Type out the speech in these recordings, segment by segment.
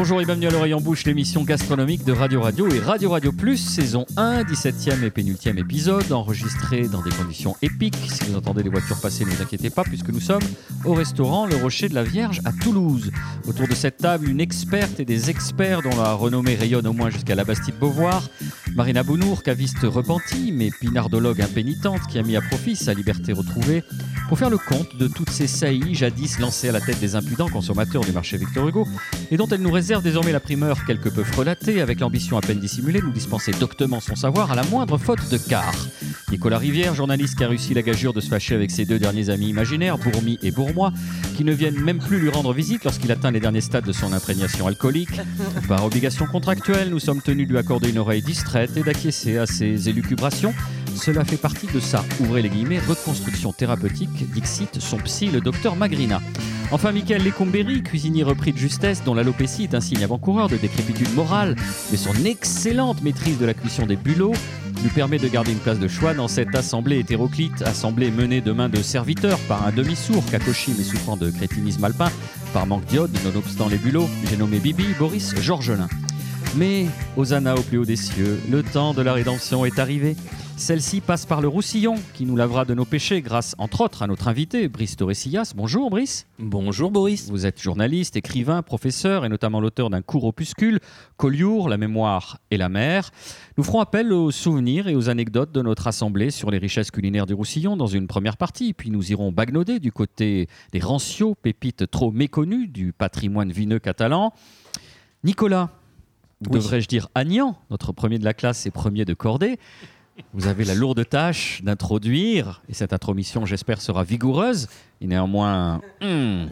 Bonjour et bienvenue à l'oreille en bouche, l'émission gastronomique de Radio Radio et Radio Radio Plus, saison 1, 17e et pénultième épisode, enregistré dans des conditions épiques. Si vous entendez les voitures passer, ne vous inquiétez pas, puisque nous sommes au restaurant Le Rocher de la Vierge à Toulouse. Autour de cette table, une experte et des experts dont la renommée rayonne au moins jusqu'à la Bastide-Beauvoir. Marina Bounour, caviste repentie, mais pinardologue impénitente qui a mis à profit sa liberté retrouvée pour faire le compte de toutes ces saillies jadis lancées à la tête des impudents consommateurs du marché Victor Hugo et dont elle nous réserve désormais la primeur quelque peu frelatée avec l'ambition à peine dissimulée de nous dispenser doctement son savoir à la moindre faute de quart. Nicolas Rivière, journaliste qui a réussi la gageure de se fâcher avec ses deux derniers amis imaginaires, Bourmi et Bourmois, qui ne viennent même plus lui rendre visite lorsqu'il atteint les derniers stades de son imprégnation alcoolique. Par obligation contractuelle, nous sommes tenus de lui accorder une oreille distraite d'acquiescer à ses élucubrations. Cela fait partie de sa, ouvrez les reconstruction thérapeutique, dixit son psy, le docteur Magrina. Enfin, Michael Lecombéry, cuisinier repris de justesse, dont l'alopécie est un signe avant-coureur de décrépitude morale, mais son excellente maîtrise de la cuisson des bulots lui permet de garder une place de choix dans cette assemblée hétéroclite, assemblée menée de main de serviteurs par un demi-sourd, Kakoshi mais souffrant de crétinisme alpin, par manque d'iode, nonobstant les bulots, j'ai nommé Bibi, Boris, Georgelin. Mais, Hosanna au plus haut des cieux, le temps de la rédemption est arrivé. Celle-ci passe par le Roussillon, qui nous lavera de nos péchés grâce, entre autres, à notre invité, Brice Toressillas. Bonjour, Brice. Bonjour, Boris. Vous êtes journaliste, écrivain, professeur et notamment l'auteur d'un court opuscule, Collioure, la mémoire et la mer. Nous ferons appel aux souvenirs et aux anecdotes de notre assemblée sur les richesses culinaires du Roussillon dans une première partie, puis nous irons bagnoder du côté des rancios, pépites trop méconnues du patrimoine vineux catalan. Nicolas, Oui. devrais-je dire Agnan, notre premier de la classe et premier de cordée. Vous avez la lourde tâche d'introduire, et cette intromission, j'espère, sera vigoureuse, et néanmoins, hmm,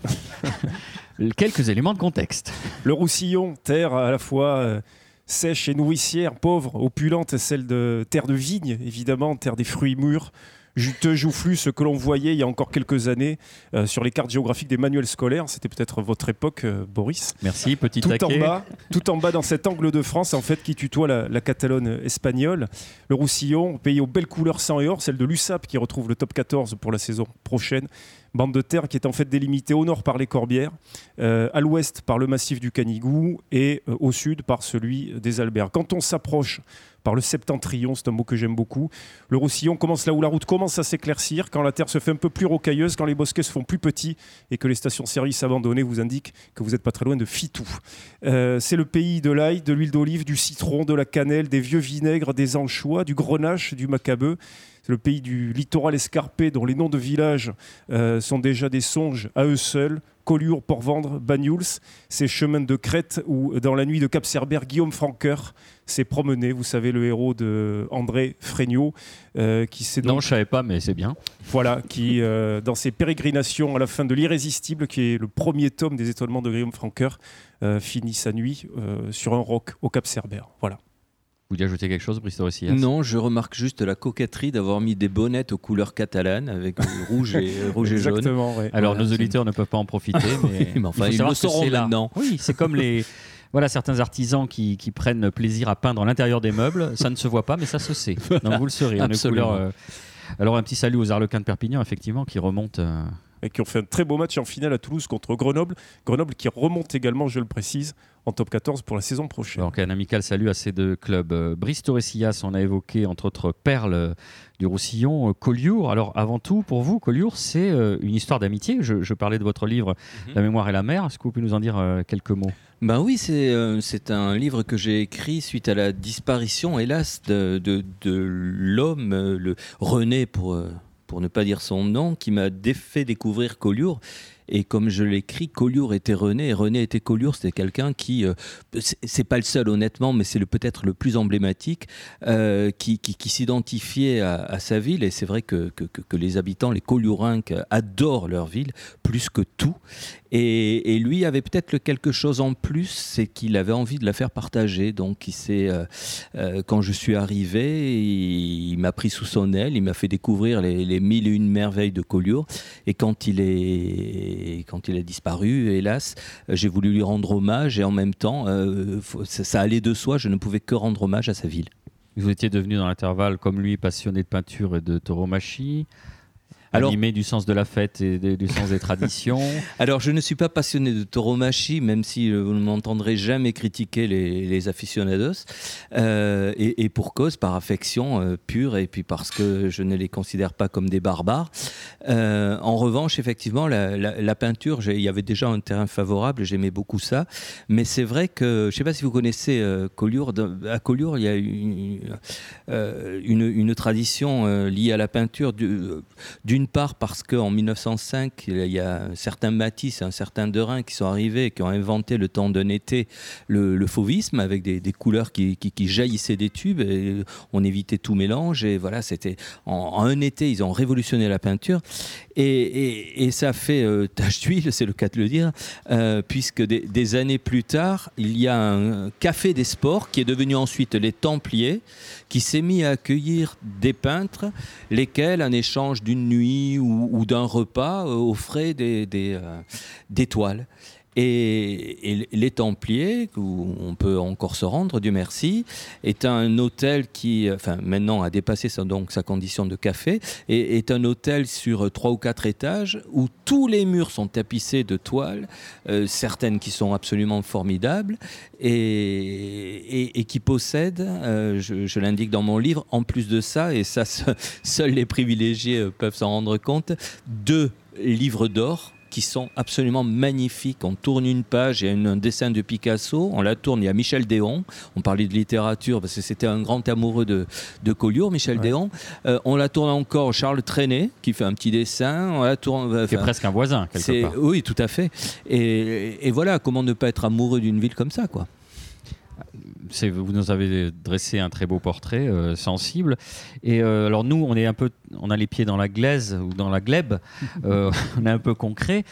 quelques éléments de contexte. Le Roussillon, terre à la fois euh, sèche et nourricière, pauvre, opulente, celle de terre de vigne, évidemment, terre des fruits mûrs, juteux, joufflus, ce que l'on voyait il y a encore quelques années euh, sur les cartes géographiques des manuels scolaires. C'était peut-être votre époque, euh, Boris. Merci, petit Tout en, bas, tout en bas, dans cet angle de France, en fait, qui tutoie la, la Catalogne espagnole. Le Roussillon, pays aux belles couleurs sang et or, celle de l'USAP qui retrouve le top 14 pour la saison prochaine. Bande de terre qui est en fait délimitée au nord par les Corbières, euh, à l'ouest par le massif du Canigou et euh, au sud par celui des Alberts. Quand on s'approche par le septentrion, c'est un mot que j'aime beaucoup, le Roussillon commence là où la route commence à s'éclaircir, quand la terre se fait un peu plus rocailleuse, quand les bosquets se font plus petits et que les stations-service abandonnées vous indiquent que vous n'êtes pas très loin de Fitou. Euh, c'est le pays de l'ail, de l'huile d'olive, du citron, de la cannelle, des vieux vinaigres, des anchois, du grenache, du macabeu. C'est le pays du littoral escarpé dont les noms de villages euh, sont déjà des songes à eux seuls. Collioure, Port-Vendre, Banyuls, ces chemins de crête où, dans la nuit de Cap Cerbère, Guillaume Franqueur s'est promené, vous savez, le héros de André euh, qui s'est Non, je savais pas, mais c'est bien. voilà, qui, euh, dans ses pérégrinations à la fin de l'Irrésistible, qui est le premier tome des étonnements de Guillaume Franqueur, euh, finit sa nuit sur un roc au Cap Cerbère. Voilà. Vous voulez ajouter quelque chose, Brice Toressillas Non, je remarque juste la coquetterie d'avoir mis des bonnettes aux couleurs catalanes avec rouge et, euh, rouge et jaune. Exactement, ouais. Alors, Voilà, nos auditeurs ne peuvent pas en profiter, mais, mais enfin, il faut ils le sauront maintenant. Oui, c'est comme les... Voilà, certains artisans qui, qui prennent plaisir à peindre l'intérieur des meubles. Ça ne se voit pas, mais ça se sait. Donc vous le saurez. Une Absolument. euh, Alors un petit salut aux Arlequins de Perpignan, effectivement, qui remontent. euh, Et qui ont fait un très beau match en finale à Toulouse contre Grenoble. Grenoble qui remonte également, je le précise, en top 14 pour la saison prochaine. Donc un amical salut à ces deux clubs. Euh, Brice Toressillas, on a évoqué entre autres Perle du Roussillon, euh, Collioure. Alors avant tout, pour vous, Collioure, c'est euh, une histoire d'amitié. Je, je parlais de votre livre Mhm. La mémoire et la mer. Est-ce que vous pouvez nous en dire quelques mots? Ben oui, c'est euh, c'est un livre que j'ai écrit suite à la disparition, hélas, de, de, de l'homme, euh, le René pour, euh, pour ne pas dire son nom, qui m'a fait découvrir Collioure. Et comme je l'écris, Collioure était René et René était Collioure. C'était quelqu'un qui, euh, c'est pas le seul honnêtement, mais c'est peut-être le plus emblématique, euh, qui, qui, s'identifiait à, sa ville. Et c'est vrai que les habitants, les Colliourins, adorent leur ville plus que tout. Et, lui avait peut-être quelque chose en plus, c'est qu'il avait envie de la faire partager. Donc, il euh, euh, quand je suis arrivé, il, m'a pris sous son aile, il m'a fait découvrir les, mille et une merveilles de Collioure. Et quand il est, quand il a disparu, hélas, j'ai voulu lui rendre hommage et en même temps, euh, ça, ça allait de soi. Je ne pouvais que rendre hommage à sa ville. Vous étiez devenu dans l'intervalle, comme lui, passionné de peinture et de tauromachie. Alors, animé du sens de la fête et du sens des traditions. Alors, je ne suis pas passionné de tauromachie, même si vous ne m'entendrez jamais critiquer les, les aficionados. Euh, et, pour cause, par affection euh, pure, et puis parce que je ne les considère pas comme des barbares. Euh, en revanche, effectivement, la, peinture, il y avait déjà un terrain favorable, j'aimais beaucoup ça. Mais c'est vrai que, je ne sais pas si vous connaissez Collioure, à Collioure, il y a une, une, une tradition liée à la peinture. D'une part parce qu'en 1905, il y a certains Matisse, un certain Derain qui sont arrivés qui ont inventé le temps d'un été le, fauvisme avec des, couleurs qui, jaillissaient des tubes et on évitait tout mélange et voilà, c'était en, un été, ils ont révolutionné la peinture et, ça fait euh, tache d'huile, c'est le cas de le dire, euh, puisque des, années plus tard, il y a un café des sports qui est devenu ensuite les Templiers, qui s'est mis à accueillir des peintres, lesquels, en échange d'une nuit ou, d'un repas, euh, offraient des, des, toiles. Et, les Templiers, où on peut encore se rendre, Dieu merci, est un hôtel qui, enfin maintenant a dépassé sa, donc sa condition de café, et est un hôtel sur trois ou quatre étages où tous les murs sont tapissés de toiles, euh, certaines qui sont absolument formidables, et, qui possèdent, euh, je, l'indique dans mon livre, en plus de ça, et ça seuls les privilégiés euh, peuvent s'en rendre compte, deux livres d'or qui sont absolument magnifiques. On tourne une page, il y a un dessin de Picasso, on la tourne, il y a Michel Déon, on parlait de littérature parce que c'était un grand amoureux de, de Collioure, Michel Déon. Euh, on la tourne encore, Charles Trenet, qui fait un petit dessin. On la tourne, c'est presque un voisin, quelque part. Oui, tout à fait. Et, et voilà, comment ne pas être amoureux d'une ville comme ça, quoi vous nous avez dressé un très beau portrait euh, sensible. Et euh, alors nous, on est un peu, on a les pieds dans la glaise ou dans la glèbe. Euh, on est un peu concret.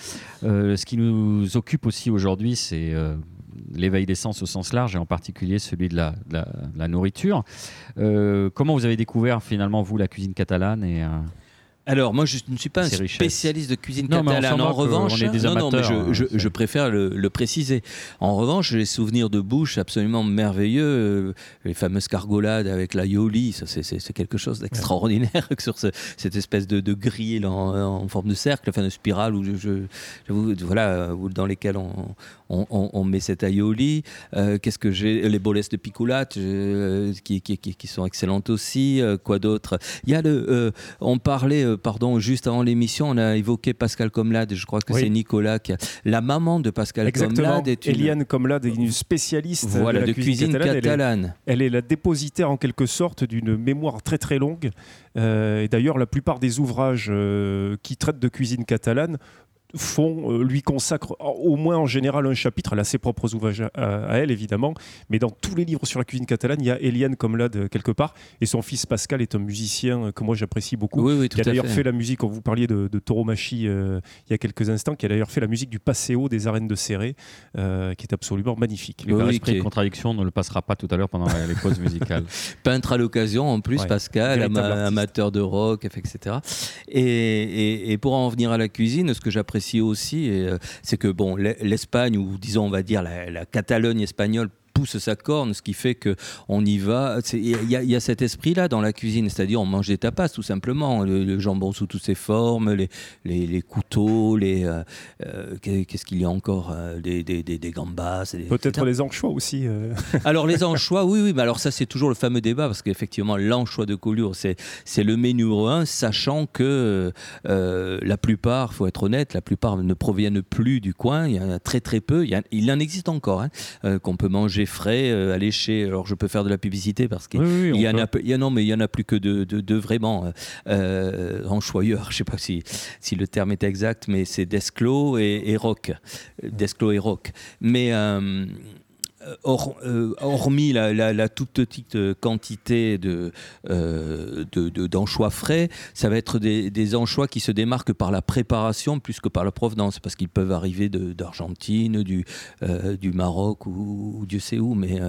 ce qui nous occupe aussi aujourd'hui, c'est l'éveil des sens au sens large et en particulier celui de la, la nourriture. comment vous avez découvert finalement vous la cuisine catalane et alors, moi, je ne suis pas un spécialiste de cuisine catalane. En revanche, non, non, mais je, je, préfère le, le, préciser. En revanche, j'ai des souvenirs de bouche absolument merveilleux. Euh, les fameuses cargolades avec la yoli, ça, c'est quelque chose d'extraordinaire sur ce, cette espèce de, de grille en, en, forme de cercle, enfin de spirale, où je, voilà, dans lesquelles on, on, on, met cette aioli. Euh, Qu'est-ce que j'ai? Les bolesses de picoulate euh, qui, qui, qui, sont excellentes aussi. Euh, quoi d'autre? Il y a le. on parlait pardon, juste avant l'émission, on a évoqué Pascal Comlade, je crois que c'est Nicolas, qui a... la maman de Pascal Comlade est une... Eliane Comlade est une spécialiste voilà, de, cuisine, catalane. Elle est, la dépositaire en quelque sorte d'une mémoire très très longue. Euh, et d'ailleurs, la plupart des ouvrages euh, qui traitent de cuisine catalane font, euh, lui consacre au moins en général un chapitre. Elle a ses propres ouvrages à, elle, évidemment, mais dans tous les livres sur la cuisine catalane, il y a Eliane Comlade quelque part, et son fils Pascal est un musicien que moi j'apprécie beaucoup. Oui, qui a d'ailleurs fait. la musique, quand vous parliez de, de Tauromachi euh, il y a quelques instants, qui a d'ailleurs fait la musique du Passéo des arènes de Serré, euh, qui est absolument magnifique. Le oui, de contradiction ne le passera pas tout à l'heure pendant les pauses musicales. Peintre à l'occasion, en plus, Pascal, amateur de rock, etc. Et, et pour en venir à la cuisine, ce que j'apprécie aussi, euh, c'est que bon, l'Espagne, ou disons, on va dire la, la Catalogne espagnole, pousse sa corne, ce qui fait que on y va. Il y, a cet esprit-là dans la cuisine, c'est-à-dire on mange des tapas tout simplement, le, jambon sous toutes ses formes, les, les, couteaux, les euh, euh, qu'est-ce qu'il y a encore, euh, des, des, des, gambas. Peut-être les anchois aussi. alors les anchois, oui, oui, mais alors ça c'est toujours le fameux débat parce qu'effectivement l'anchois de Collioure c'est c'est le menu numéro un, sachant que la plupart, faut être honnête, la plupart ne proviennent plus du coin. Il y en a très très peu. Il, il en existe encore hein, qu'on peut manger frais, euh, alléchés. Alors je peux faire de la publicité parce qu'il y en a, il y a non, mais il y en a plus que de, de, vraiment euh, en choyeur. Je sais pas si, si le terme est exact, mais c'est Desclos et, et Rock, Desclos et Rock. Mais euh, euh, euh, hormis la, toute petite euh, quantité de, d'anchois frais, ça va être des, anchois qui se démarquent par la préparation plus que par la provenance, parce qu'ils peuvent arriver d'Argentine, du, du Maroc ou, Dieu sait où. Mais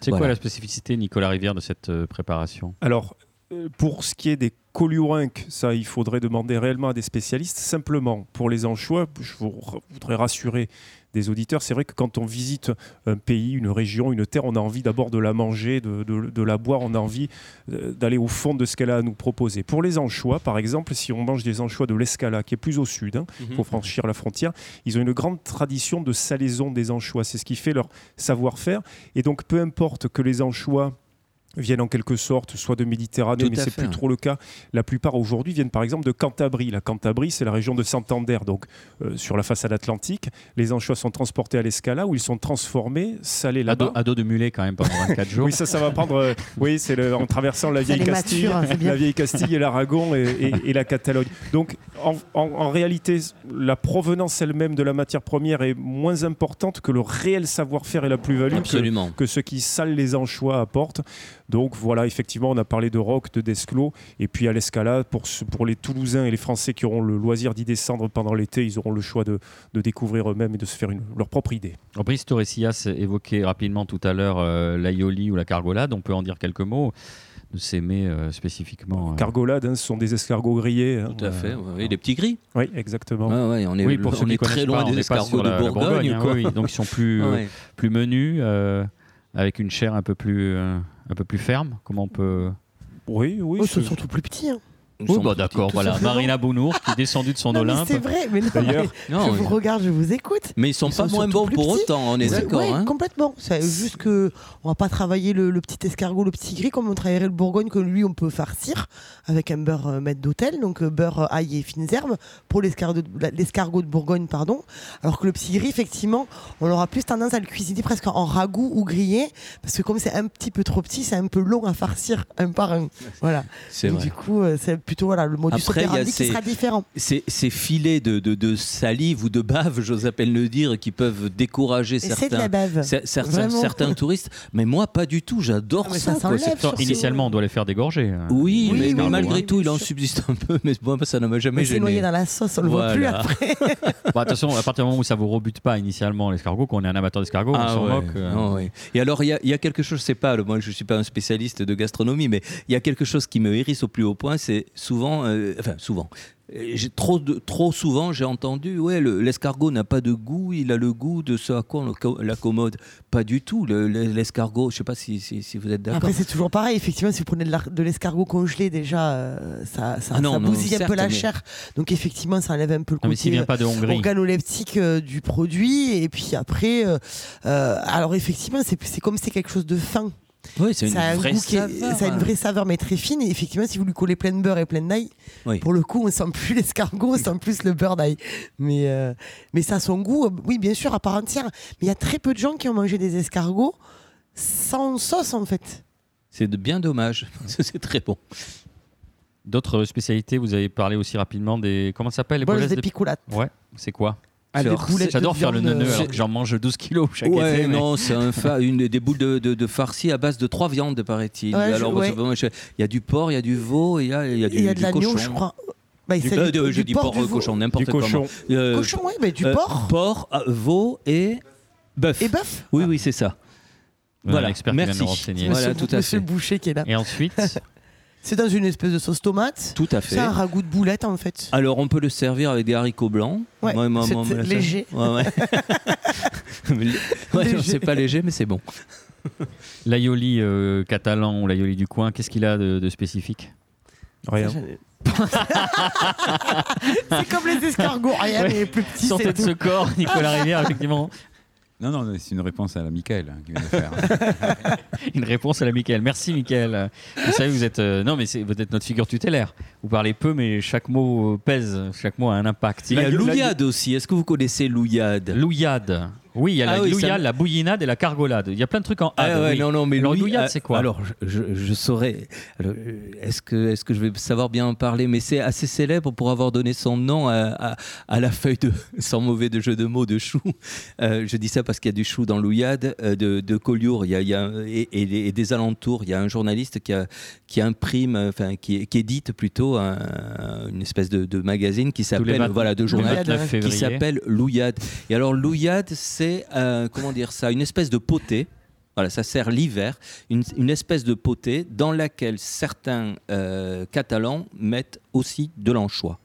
c'est quoi la spécificité, Nicolas Rivière, de cette préparation? Alors, euh, pour ce qui est des coliurinques, ça, il faudrait demander réellement à des spécialistes. Simplement, pour les anchois, je vous voudrais rassurer des auditeurs, c'est vrai que quand on visite un pays, une région, une terre, on a envie d'abord de la manger, de, de- de la boire, on a envie euh, d'aller au fond de ce qu'elle a à nous proposer. Pour les anchois, par exemple, si on mange des anchois de l'Escala, qui est plus au sud, hein, Mhm. pour franchir la frontière, ils ont une grande tradition de salaison des anchois. C'est ce qui fait leur savoir-faire. Et donc, peu importe que les anchois viennent en quelque sorte soit de Méditerranée, Tout mais c'est plus trop le cas. La plupart aujourd'hui viennent par exemple de Cantabrie. La Cantabrie, c'est la région de Santander, donc euh, sur la façade atlantique. Les anchois sont transportés à l'Escala où ils sont transformés, salés là-bas. à dos de mulet quand même pendant 24 jours. Oui, ça, ça va prendre. euh, oui, c'est en traversant la vieille Castille, mature, bien. la vieille Castille et l'Aragon et, et- et la Catalogne. Donc, en, en- en réalité, la provenance elle-même de la matière première est moins importante que le réel savoir-faire et la plus-value que, Absolument. que ce qui salent les anchois apportent. Donc voilà, effectivement, on a parlé de Roc, de Desclos, et puis à l'Escala, pour, ce- pour les Toulousains et les Français qui auront le loisir d'y descendre pendant l'été, ils auront le choix de, de découvrir eux-mêmes et de se faire une- leur propre idée. Brice Torresillas évoquait rapidement tout à l'heure euh, l'aioli ou la cargolade. On peut en dire quelques mots de mets euh, spécifiquement. euh. Cargolade, hein, ce sont des escargots grillés. hein. Tout à fait. Euh, ouais, ouais, les petits gris. Oui, exactement. Ouais, on est, Oui, pour ceux on qui est très loin pas, des escargots de la- la Bourgogne. hein, quoi. oui, oui. donc ils sont plus, Ouais. plus menus, euh, avec une chair un peu plus, euh, un peu plus ferme. Comment on peut Oui, oui. Oh, c'est- Ils sont surtout plus petits. hein. Oui, bah, d'accord. Voilà. Marina Bounours qui est descendue de son Non, Olympe. c'est vrai. Mais non, D'ailleurs, Non, je oui. vous regarde, je vous écoute. Mais ils sont Ils pas sont moins bons pour petits. autant, on est d'accord. hein. complètement. C'est juste que on va pas travailler le, le petit escargot, le petit gris, comme on travaillerait le bourgogne, que lui on peut farcir avec un beurre euh, maître d'hôtel, donc euh, beurre euh, ail et fines herbes pour l'escargot de, l'escargot de Bourgogne, pardon. Alors que le petit gris, effectivement, on aura plus tendance à le cuisiner presque en ragoût ou grillé, parce que comme c'est un petit peu trop petit, c'est un peu long à farcir un par un. Voilà. C'est Donc, vrai. du coup, euh, c'est plutôt voilà le modus Après, il y a operandi qui ces- sera différent. Ces, ces filets de, de, de salive ou de bave, j'ose à peine le dire, qui peuvent décourager Et c'est de la certains, certains, certains touristes. Mais moi, pas du tout. J'adore Ah, ça. C'est- initialement, on doit les faire dégorger. hein. Oui, Oui, mais, oui, mais oui, malgré tout, il en subsiste un peu. Mais moi, ça ne m'a jamais Mais c'est noyé gêné. dans la sauce, on le voit plus après. Bon, attention, à partir du moment où ça vous rebute pas initialement l'escargot, qu'on est un amateur d'escargot, on Ah s'en ouais. moque. euh. Ah ouais. Et alors, il y, y a quelque chose, je sais pas, moi je suis pas un spécialiste de gastronomie, mais il y a quelque chose qui me hérisse au plus haut point, c'est souvent, euh, enfin souvent, euh, j'ai trop, de, trop souvent j'ai entendu, ouais, le- l'escargot n'a pas de goût, il a le goût de ce à quoi on l'accommode. Pas du tout. Le- le- L'escargot, je sais pas si, si, si vous êtes d'accord. Après, c'est toujours pareil. Effectivement, si vous prenez de l'escargot congelé, déjà, euh, ça, ça, Ah non, ça non, bousille un certes, peu la mais- chair. Donc, effectivement, ça enlève un peu le mais s'il côté vient pas de Hongrie. organoleptique euh, du produit. Et puis après, euh, euh, alors effectivement, c'est c'est comme c'est quelque chose de fin. Oui, c'est une Ça a un vraie goût qui est- saveur, ça a une hein. vraie saveur, mais très fine. Et effectivement, si vous lui collez plein de beurre et plein d'ail, Oui. pour le coup, on sent plus l'escargot, on sent plus le beurre d'ail. Mais, euh, mais ça a son goût, euh, oui, bien sûr, à part entière. Mais il y a très peu de gens qui ont mangé des escargots sans sauce, en fait. C'est bien dommage. c'est très bon. D'autres spécialités, vous avez parlé aussi rapidement des. Comment ça s'appelle les Bols boulettes de. Ouais, c'est quoi? des J'adore de faire le neuneu alors que j'en mange 12 kilos chaque Ouais, été. mais- non, c'est un fa- une des boules de, de, de farci à base de trois viandes, paraît-il. Ouais, je- Alors, ouais. je- il y a du porc, il y a du veau et il y a, il y a du, Il y a de du l'agneau, cochon. je crois. Bah, Du- c'est euh, du- de- du je dis porc, porc, du euh, veau. cochon, n'importe comment. cochon. Euh, Cochon, ouais, mais du euh, porc Porc, euh, veau et bœuf. et bœuf. Oui, oui, c'est ça. Voilà, Voilà, l'expert qui vient nous renseigner. Voilà, Monsieur, tout à Monsieur fait. Boucher qui est là. Et ensuite, C'est dans une espèce de sauce tomate. Tout à fait. C'est un ragoût de boulette en fait. Alors, on peut le servir avec des haricots blancs. Ouais, Moi, moi, c'est moi, léger. Ouais, ouais. Ouais, c'est pas léger, mais c'est bon. l'aioli euh, catalan ou l'aioli du coin, qu'est-ce qu'il a de, de spécifique? Rien. c'est comme les escargots, rien Ouais. mais plus petit. Sortez c'est de ce corps, Nicolas Rivière, effectivement. Non, non, c'est une réponse à la Michael hein, qui vient de faire. Une réponse à la Michael. Merci, Michael. Vous savez, vous êtes, euh, non, mais c'est, vous êtes notre figure tutélaire. Vous parlez peu, mais chaque mot pèse, chaque mot a un impact. Il y a l'ouillade aussi. Est-ce que vous connaissez l'ouillade Louillade. Oui, il y a Ah la oui, ça- la bouillinade et la cargolade. Il y a plein de trucs en Ah ouais, oui. non, non, mais Alors, ah, c'est quoi Alors, je, saurais. euh, Est-ce que, est que je vais savoir bien en parler Mais c'est assez célèbre pour avoir donné son nom à, à- à la feuille de, sans mauvais de jeu de mots, de chou. Euh, je dis ça parce qu'il y a du chou dans l'ouillade euh, de, de Collioure il y a, il y a- et, et- et des alentours. Il y a un journaliste qui, a, qui imprime, euh, enfin, qui, qui édite plutôt un- une espèce de, de magazine qui s'appelle, voilà, de journal 29 qui s'appelle l'ouillade. Et alors l'ouillade, c'est euh, comment dire ça, une espèce de potée Voilà, ça sert l'hiver, une, une espèce de potée dans laquelle certains euh, Catalans mettent aussi de l'anchois.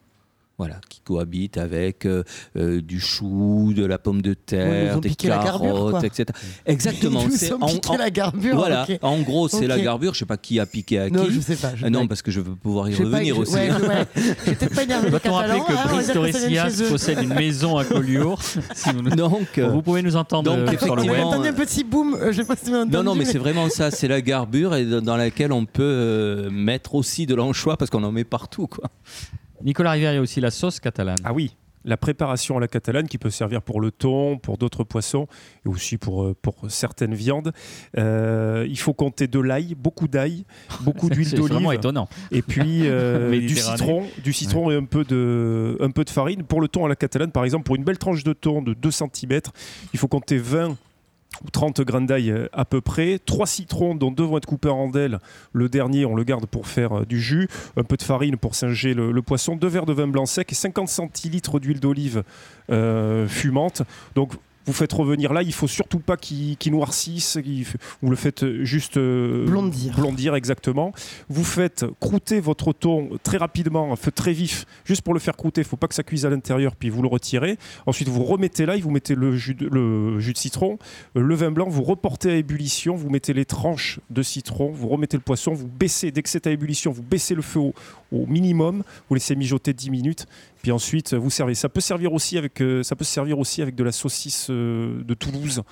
Voilà, qui cohabite avec euh, euh, du chou, de la pomme de terre, des garbure, carottes, etc. Exactement. Ils nous c'est ont en- piqué en- la garbure. Voilà, en gros, c'est la garbure. Je sais pas qui a piqué à Non, qui. je sais pas. je Ah non, parce que je veux pouvoir y pas, revenir je- aussi. ouais, hein. ouais. Peut-être pas énervé Doit-on rappeler que hein, on va Brice eux. possède une maison à Collioure si vous, nous- Donc, euh, vous pouvez nous entendre donc, euh, sur le web. J'ai entendu un petit boom. euh, Je sais pas si vous Non, non, mais c'est vraiment ça, c'est la garbure et dans laquelle on peut mettre aussi de l'anchois parce qu'on en met partout. Quoi. Nicolas Rivière, il y a aussi la sauce catalane. Ah oui, la préparation à la catalane qui peut servir pour le thon, pour d'autres poissons et aussi pour, euh, pour certaines viandes. Euh, il faut compter de l'ail, beaucoup d'ail, beaucoup d'huile C'est vraiment d'olive étonnant. et puis euh, du citron, du citron et un peu, de, un peu de farine. Pour le thon à la catalane, par exemple, pour une belle tranche de thon de 2 cm, il faut compter 20 ou 30 grains d'ail euh, à peu près, 3 citrons dont deux vont être coupés en rondelles, le dernier on le garde pour faire euh, du jus, un peu de farine pour singer le, poisson, deux verres de vin blanc sec et 50 centilitres d'huile d'olive euh, fumante. Donc vous faites revenir là, il faut surtout pas qu'il noircisse, f- vous le faites juste euh, Blondir. blondir exactement. Vous faites croûter votre thon très rapidement, à feu très vif, juste pour le faire croûter. Il faut pas que ça cuise à l'intérieur, puis vous le retirez. Ensuite, vous remettez là, et vous mettez le jus de, le jus de citron, euh, le vin blanc, vous reportez à ébullition, vous mettez les tranches de citron, vous remettez le poisson, vous baissez, dès que c'est à ébullition, vous baissez le feu au, au minimum, vous laissez mijoter 10 minutes, puis ensuite vous servez. Ça peut servir aussi avec, euh, ça peut servir aussi avec de la saucisse euh, de Toulouse,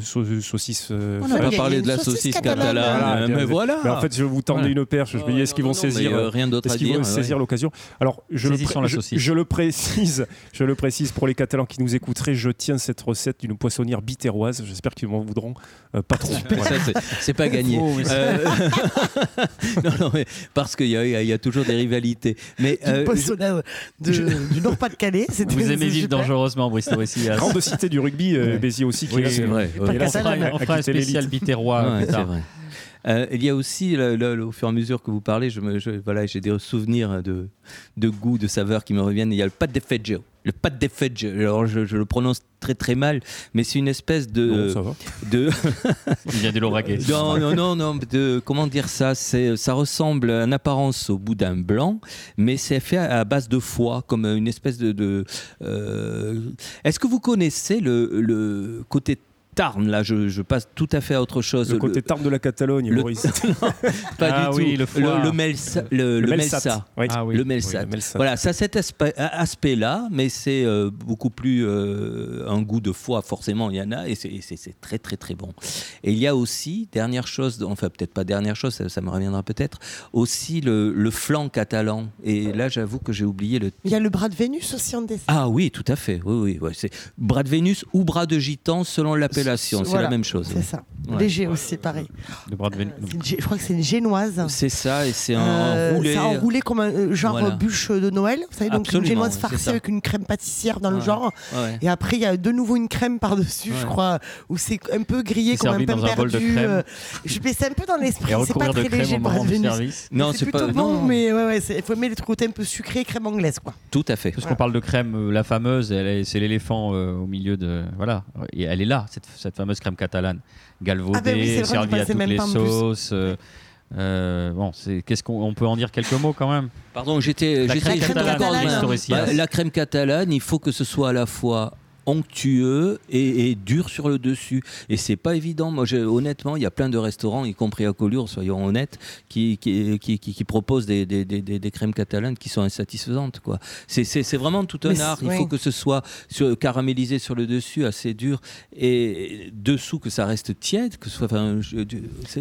saucisse. euh, On n'a pas parlé de la saucisse saucisse catalane. catalane, Voilà, mais voilà. mais en fait, je vous tendais une perche. Je me dis, est-ce qu'ils vont Non, non, mais, saisir euh, rien d'autre est-ce à qu'ils dire. vont ouais. saisir l'occasion Alors, je le, la je- saucisse. je le précise, je le précise pour les Catalans qui nous écouteraient, je tiens cette recette d'une poissonnière bitéroise. J'espère qu'ils m'en voudront euh, pas trop. Voilà. Ça, c'est- pas gagné. Oh, Euh, non, non, mais parce qu'il y, a- y toujours des rivalités. Mais euh, de- du Nord-Pas-de-Calais. Vous aimez vivre dangereusement, Brice Torrecias. Grande cité du rugby, euh. Béziers aussi, c'est vrai. Là, fera, on fera un spécial Ouais, plus c'est vrai. Euh, il y a aussi, le- le- le- au fur et à mesure que vous parlez, je me- je- voilà, j'ai des souvenirs de, de goût, de saveurs qui me reviennent. Il y a le pâte de feggio. Le pâte de feggio. Alors, je, je le prononce très très mal, mais c'est une espèce de. Non, ça va. de Il vient de l'Oraguet. non, non, non, non, de, comment dire ça? C'est, Ça ressemble en apparence au boudin blanc, mais c'est fait à, à base de foie, comme une espèce de. de, euh, Est-ce que vous connaissez le, le côté Tarn Là, je, je passe tout à fait à autre chose. Le côté tarme de la Catalogne, le- Maurice. Pas Ah du oui, tout. le le, melsa. Le, le melsa. Oui. Ah oui. Le melsa. Oui, le Melsat. Voilà, ça a cet aspect- aspect-là, mais c'est euh, beaucoup plus euh, un goût de foie, forcément, il y en a, et c'est- très très très bon. Et il y a aussi, dernière chose, enfin peut-être pas dernière chose, ça, ça me reviendra peut-être, aussi le, le flan catalan. Et là, j'avoue que j'ai oublié le... Il y a le bras de Vénus aussi en dessert. Ah oui, tout à fait, oui, oui, ouais, c'est bras de Vénus ou bras de gitan selon l'appellation, c'est Voilà, la même chose. C'est ça. Ouais. Léger aussi, pareil. Le bras de une gé- je crois que c'est une génoise. C'est ça, et c'est un Euh, roulé. C'est enroulé comme un euh, genre Voilà. euh, bûche de Noël. Vous savez, donc Absolument, une génoise c'est farcie avec une crème pâtissière dans le genre. Ouais. Et après, il y a de nouveau une crème par-dessus, je crois, où c'est un peu grillé comme un pain dans un bol de perdu. crème. euh, je c'est un peu dans l'esprit. C'est pas très léger. Non, c'est plutôt pas. bon, mais ouais, ouais, c'est- il faut aimer le côté un peu sucré, crème anglaise, quoi. Tout à fait. Puisqu'on parle de crème, euh, la fameuse, c'est l'éléphant euh, au milieu de. Voilà. Et elle est là, cette, cette fameuse crème catalane. Galvaudée, Ah ben oui, servie à toutes les sauces. euh, euh, bon, c'est, qu'est-ce qu'on on peut en dire quelques mots quand même? Pardon, j'étais. La j'étais- crème catalane, dans- Torrecias. Bah, la crème catalane, il faut que ce soit à la fois onctueux et, et dur sur le dessus. Et c'est pas évident. Moi, honnêtement, il y a plein de restaurants, y compris à Collioure, soyons honnêtes, qui, qui, qui, qui- proposent des, des, des- des- crèmes catalanes qui sont insatisfaisantes. Quoi. C'est, c'est, c'est vraiment tout un Mais art. Il faut que ce soit sur- caramélisé sur le dessus, assez dur, et dessous que ça reste tiède, que ce soit. enfin, je-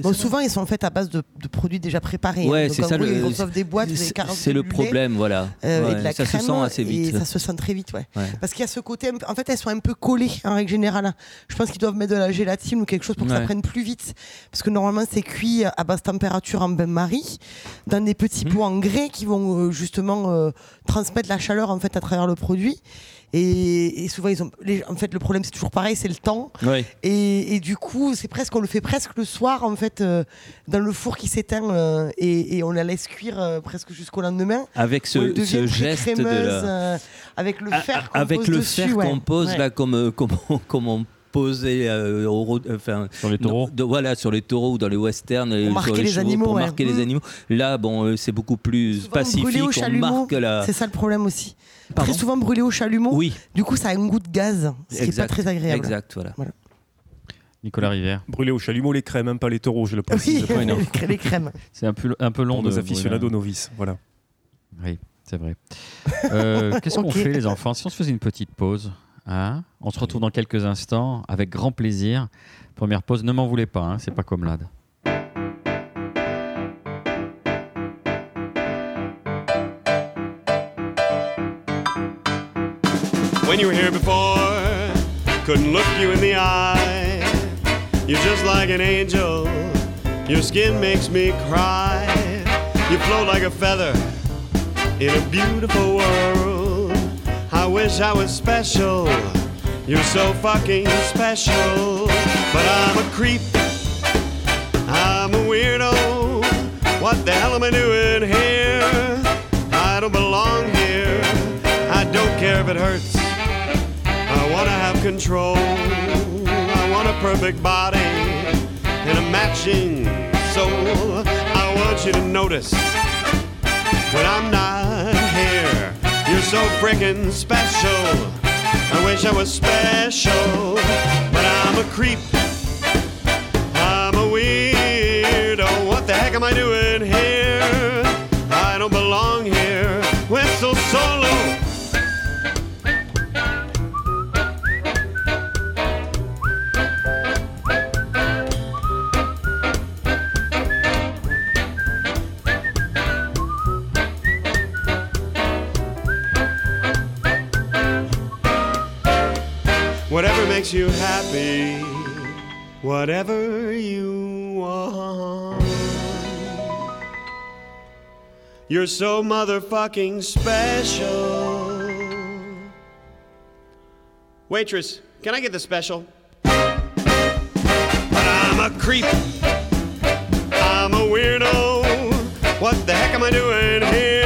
Bon, souvent, ils sont faits à base de, de produits déjà préparés. Ouais, hein. Donc, c'est ça le- Ils reçoivent des boîtes, c'est, 40 c'est le lait, problème, voilà. euh, et Ouais, de la ça crème. se sent assez vite. Et ça se sent très vite, ouais. Ouais. Parce qu'il y a ce côté, en fait, elles sont un peu collées en règle générale. Je pense qu'ils doivent mettre de la gélatine ou quelque chose pour que ça prenne plus vite. Parce que normalement, c'est cuit à basse température en bain-marie, dans des petits Mhm. pots en grès qui vont euh, justement euh, transmettre la chaleur en fait à travers le produit. Et, et souvent, ils ont, les- en fait, le problème, c'est toujours pareil, c'est le temps. Ouais. Et, et du coup, c'est presque, on le fait presque le soir, en fait, euh, dans le four qui s'éteint, euh, et, et on la laisse cuire euh, presque jusqu'au lendemain. Avec ce, geste de crémeuse, la... euh, avec le fer qu'on avec pose le dessus, fer ouais. qu'on pose Ouais. là comme, euh, comme, on- comme on posé euh, au enfin, Sur les taureaux non, de- voilà, sur les taureaux ou dans les westerns, euh, marquer sur les, les chevaux, animaux, pour ouais. marquer les animaux. Là, bon, euh, c'est beaucoup plus pacifique. au On chalumeau, marque la. C'est ça le problème aussi. Pardon Très souvent brûlé au chalumeau. Oui, Du coup, ça a un goût de gaz, ce qui n'est pas très agréable. Exact, voilà. Nicolas Rivière. Brûler au chalumeau les crèmes, même pas les taureaux, je le Oui, précise. Non. les crè- les crèmes. C'est un peu, un peu long Pour de nos aficionados novices. Voilà. Oui, c'est vrai. Euh, Qu'est-ce qu'on fait, les enfants? Si on se faisait une petite pause, hein on se retrouve dans quelques instants avec grand plaisir. Première pause, ne m'en voulez pas, hein, c'est pas comme l'AD. When you were here before, couldn't look you in the eye. You're just like an angel. Your skin makes me cry. You float like a feather in a beautiful world. I wish I was special. You're so fucking special. But I'm a creep. I'm a weirdo. What the hell am I doing here? I don't belong here. I don't care if it hurts. I wanna have control. I want a perfect body and a matching soul. I want you to notice when I'm not. You're so freaking special. I wish I was special, but I'm a creep. I'm a weirdo. What the heck am I doing here? I don't belong here. Whatever you want. You're so motherfucking special. Waitress, can I get the special? But I'm a creep. I'm a weirdo. What the heck am I doing here?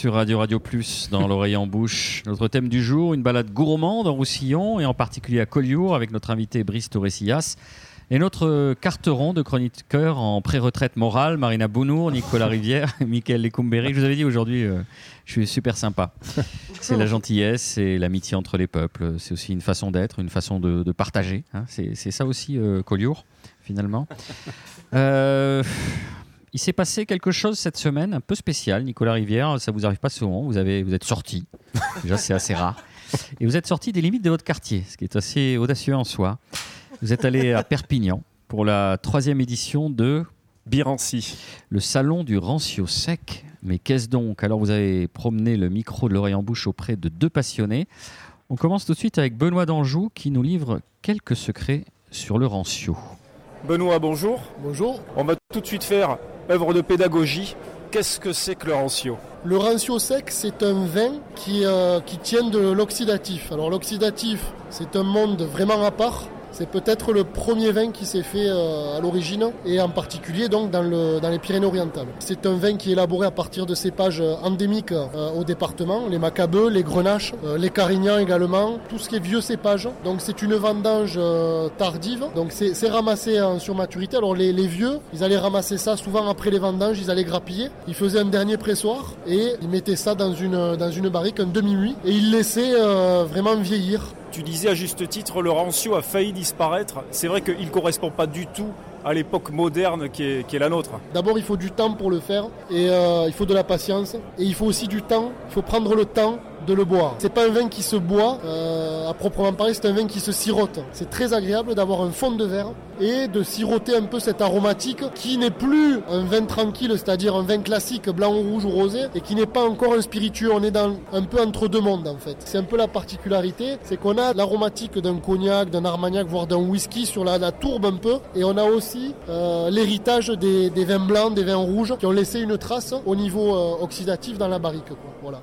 Sur Radio Radio Plus dans l'oreille en bouche. Notre thème du jour, une balade gourmande en Roussillon et en particulier à Collioure avec notre invité Brice Torresillas et notre carteron de chroniqueurs en pré-retraite morale, Marina Bounour, Nicolas Rivière, Mickaël Lecumberi. Je vous avais dit aujourd'hui, euh, je suis super sympa. C'est la gentillesse, c'est l'amitié entre les peuples, c'est aussi une façon d'être, une façon de, de partager. hein. C'est c'est ça aussi euh, Collioure, finalement. Euh, il s'est passé quelque chose cette semaine un peu spécial, Nicolas Rivière. Ça vous arrive pas souvent. Vous, avez, vous êtes sorti. Déjà, c'est assez rare. Et vous êtes sorti des limites de votre quartier, ce qui est assez audacieux en soi. Vous êtes allé à Perpignan pour la troisième édition de Birancy. le salon du rancio sec. Mais qu'est-ce donc? Alors, vous avez promené le micro de l'oreille en bouche auprès de deux passionnés. On commence tout de suite avec Benoît d'Anjou qui nous livre quelques secrets sur le rancio. Benoît, bonjour. Bonjour. On va tout de suite faire œuvre de pédagogie. Qu'est-ce que c'est que le rancio? Le rancio sec, c'est un vin qui, euh, qui tient de l'oxydatif. Alors l'oxydatif, c'est un monde vraiment à part. C'est peut-être le premier vin qui s'est fait euh, à l'origine et en particulier donc dans, le, dans les Pyrénées-Orientales. C'est un vin qui est élaboré à partir de cépages endémiques euh, au département, les macabeux, les grenaches, euh, les carignans également, tout ce qui est vieux cépage. Donc c'est une vendange euh, tardive, donc c'est ramassé en surmaturité. Alors les, vieux, ils allaient ramasser ça souvent après les vendanges, ils allaient grappiller, ils faisaient un dernier pressoir et ils mettaient ça dans une, barrique, un demi-muit, et ils laissaient euh, vraiment vieillir. Tu disais à juste titre, le rancio a failli disparaître. C'est vrai qu'il ne correspond pas du tout à l'époque moderne qui est, la nôtre. D'abord, il faut du temps pour le faire et euh, il faut de la patience. Et il faut aussi du temps. Il faut prendre le temps de le boire. C'est pas un vin qui se boit euh, à proprement parler, c'est un vin qui se sirote. C'est très agréable d'avoir un fond de verre et de siroter un peu cette aromatique qui n'est plus un vin tranquille, c'est-à-dire un vin classique blanc ou rouge ou rosé et qui n'est pas encore un spiritueux. On est dans un peu entre deux mondes en fait. C'est un peu la particularité, c'est qu'on a l'aromatique d'un cognac, d'un armagnac, voire d'un whisky sur la, tourbe un peu et on a aussi euh, l'héritage des, des vins blancs, des vins rouges qui ont laissé une trace au niveau euh, oxydatif dans la barrique. Quoi. Voilà.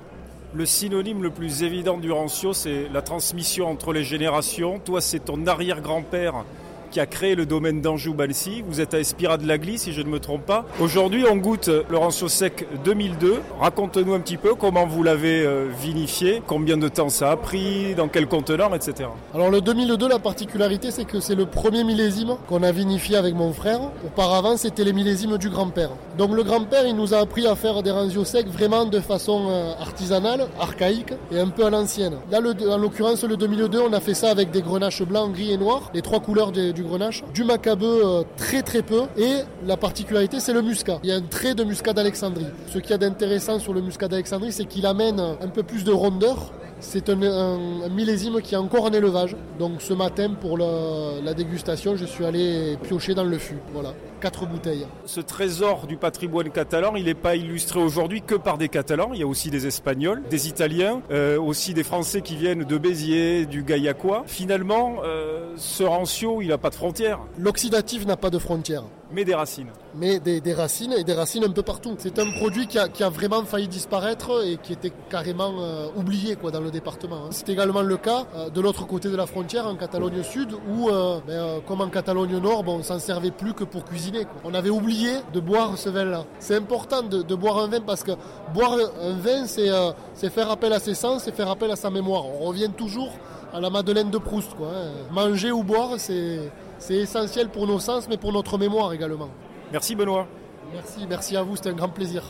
Le synonyme le plus évident du rancio, c'est la transmission entre les générations. Toi, c'est ton arrière-grand-père qui a créé le domaine d'Anjou-Balsi. Vous êtes à Espira de l'Agly, si je ne me trompe pas. Aujourd'hui, on goûte le rancio sec 2002. Raconte-nous un petit peu comment vous l'avez euh, vinifié, combien de temps ça a pris, dans quel contenant, etc. Alors le 2002, la particularité, c'est que c'est le premier millésime qu'on a vinifié avec mon frère. Auparavant, c'était les millésimes du grand-père. Donc le grand-père, il nous a appris à faire des ranzios secs vraiment de façon euh, artisanale, archaïque et un peu à l'ancienne. Là, le- en l'occurrence, le 2002, on a fait ça avec des grenaches blancs, gris et noirs, les trois couleurs des- du grenache, du macabeu euh, très très peu et la particularité, c'est le muscat. Il y a un trait de muscat d'Alexandrie. Ce qu'il y a d'intéressant sur le muscat d'Alexandrie, c'est qu'il amène un peu plus de rondeur c'est un, millésime qui est encore en élevage. Donc ce matin, pour la dégustation, je suis allé piocher dans le fût. Voilà, quatre bouteilles. Ce trésor du patrimoine catalan, il n'est pas illustré aujourd'hui que par des Catalans. Il y a aussi des Espagnols, des Italiens, euh, aussi des Français qui viennent de Béziers, du Gaillacois. Finalement, euh, ce rancio, il n'a pas de frontières, L'oxydatif n'a pas de frontières. Mais des racines. mais des, racines et des racines un peu partout. C'est un produit qui a, vraiment failli disparaître et qui était carrément euh, oublié quoi, dans le département. hein. C'est également le cas euh, de l'autre côté de la frontière, en Catalogne Sud, où, euh, ben, comme en Catalogne Nord, bon, on s'en servait plus que pour cuisiner. On avait oublié de boire ce vin-là. C'est important de, boire un vin parce que boire un vin, c'est c'est faire appel à ses sens, c'est faire appel à sa mémoire. On revient toujours à la Madeleine de Proust. Quoi, hein. Manger ou boire, c'est c'est essentiel pour nos sens, mais pour notre mémoire également. Merci Benoît. Merci, merci à vous, c'était un grand plaisir.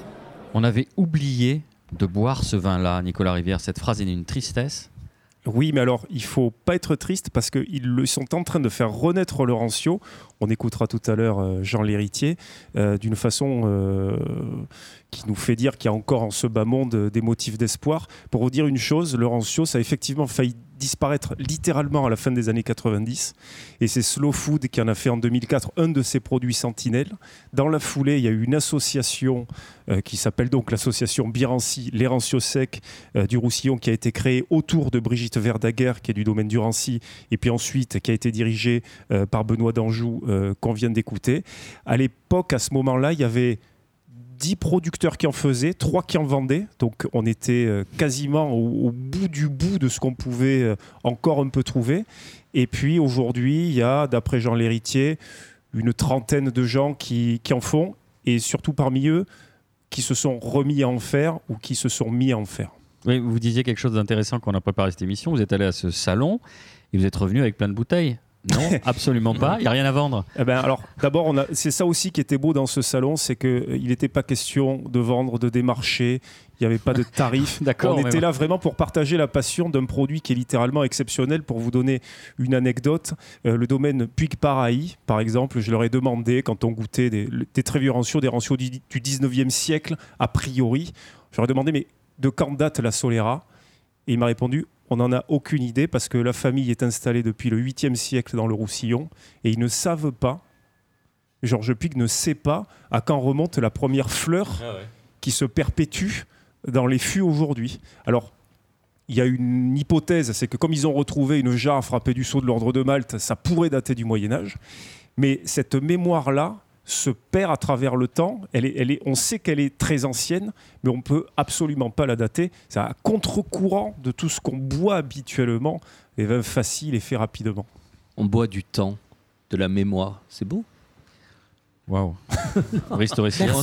On avait oublié de boire ce vin-là, Nicolas Rivière. Cette phrase est d'une tristesse. Oui, mais alors, il faut pas être triste parce qu'ils le sont en train de faire renaître le rancio. On écoutera tout à l'heure euh, Jean Lhéritier euh, d'une façon euh, qui nous fait dire qu'il y a encore en ce bas monde des motifs d'espoir. Pour vous dire une chose, le rancio, ça a effectivement failli disparaître littéralement à la fin des années 90. Et c'est Slow Food qui en a fait en 2004 un de ses produits sentinelles. Dans la foulée, il y a eu une association euh, qui s'appelle donc l'association Birancy, les Rancios secs euh, du Roussillon, qui a été créée autour de Brigitte Verdaguer, qui est du domaine du Rancy, et puis ensuite qui a été dirigée euh, par Benoît d'Anjou, qu'on vient d'écouter. À l'époque, à ce moment-là, il y avait 10 producteurs qui en faisaient, 3 qui en vendaient. Donc on était euh, quasiment au, bout du bout de ce qu'on pouvait euh, encore un peu trouver. Et puis aujourd'hui, il y a, d'après Jean Lhéritier, une trentaine de gens qui, qui en font, et surtout parmi eux, qui se sont remis à en faire ou qui se sont mis à en faire. Vous disiez quelque chose d'intéressant quand on a préparé cette émission. Vous êtes allé à ce salon et vous êtes revenu avec plein de bouteilles. Non, absolument pas. Il n'y a rien à vendre. Eh ben, alors, d'abord, a- c'est ça aussi qui était beau dans ce salon, c'est qu'il n'était pas question de vendre, de démarcher, il n'y avait pas de tarifs. D'accord, On était là vraiment pour partager la passion d'un produit qui est littéralement exceptionnel. Pour vous donner une anecdote, euh, le domaine Puig Paraï, par exemple, je leur ai demandé, quand on goûtait des, des très vieux rancios, des rancios du, du 19e siècle, a priori, je leur ai demandé, mais de quand date la Solera? Et il m'a répondu, on n'en a aucune idée parce que la famille est installée depuis le 8e siècle dans le Roussillon et ils ne savent pas, Georges Puig ne sait pas à quand remonte la première fleur qui se perpétue dans les fûts aujourd'hui. Alors, il y a une hypothèse, c'est que comme ils ont retrouvé une jarre frappée du sceau de l'ordre de Malte, ça pourrait dater du Moyen Âge. Mais cette mémoire-là se perd à travers le temps. Elle est, elle est, on sait qu'elle est très ancienne, mais on peut absolument pas la dater. C'est à contre-courant de tout ce qu'on boit habituellement, les vins faciles et faits rapidement. On boit du temps, de la mémoire. C'est beau. Waouh. Merci,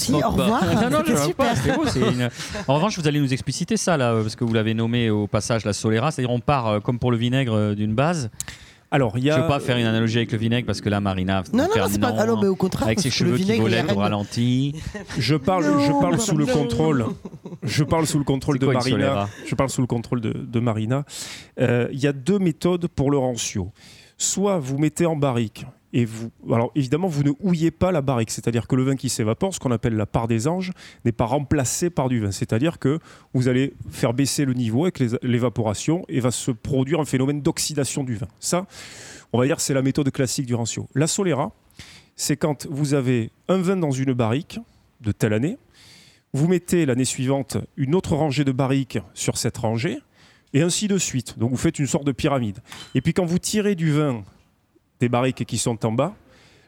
se moque au revoir. Non, non, je C'était veux super. pas, c'est beau, c'est une- En revanche, vous allez nous expliciter ça, là, parce que vous l'avez nommé au passage la Solera. C'est-à-dire, on part, euh, comme pour le vinaigre, euh, d'une base. Alors, il y a. Je ne veux pas faire une analogie avec le vinaigre, parce que là, Marina, Non, non, c'est pas. non, Ah non, mais au contraire, avec ses le cheveux qui volent au ralenti. Je parle, Non, je parle sous le contrôle. Je parle sous le contrôle de quoi Marina. Je parle sous le contrôle de, de Marina. Euh, Il y a deux méthodes pour le rancio. Soit vous mettez en barrique Et alors évidemment, vous ne houillez pas la barrique, c'est-à-dire que le vin qui s'évapore, ce qu'on appelle la part des anges, n'est pas remplacé par du vin. C'est-à-dire que vous allez faire baisser le niveau avec l'évaporation et va se produire un phénomène d'oxydation du vin. Ça, on va dire, c'est la méthode classique du rancio. La Solera, c'est quand vous avez un vin dans une barrique de telle année, vous mettez l'année suivante une autre rangée de barriques sur cette rangée, et ainsi de suite. Donc vous faites une sorte de pyramide. Et puis quand vous tirez du vin des barriques qui sont en bas,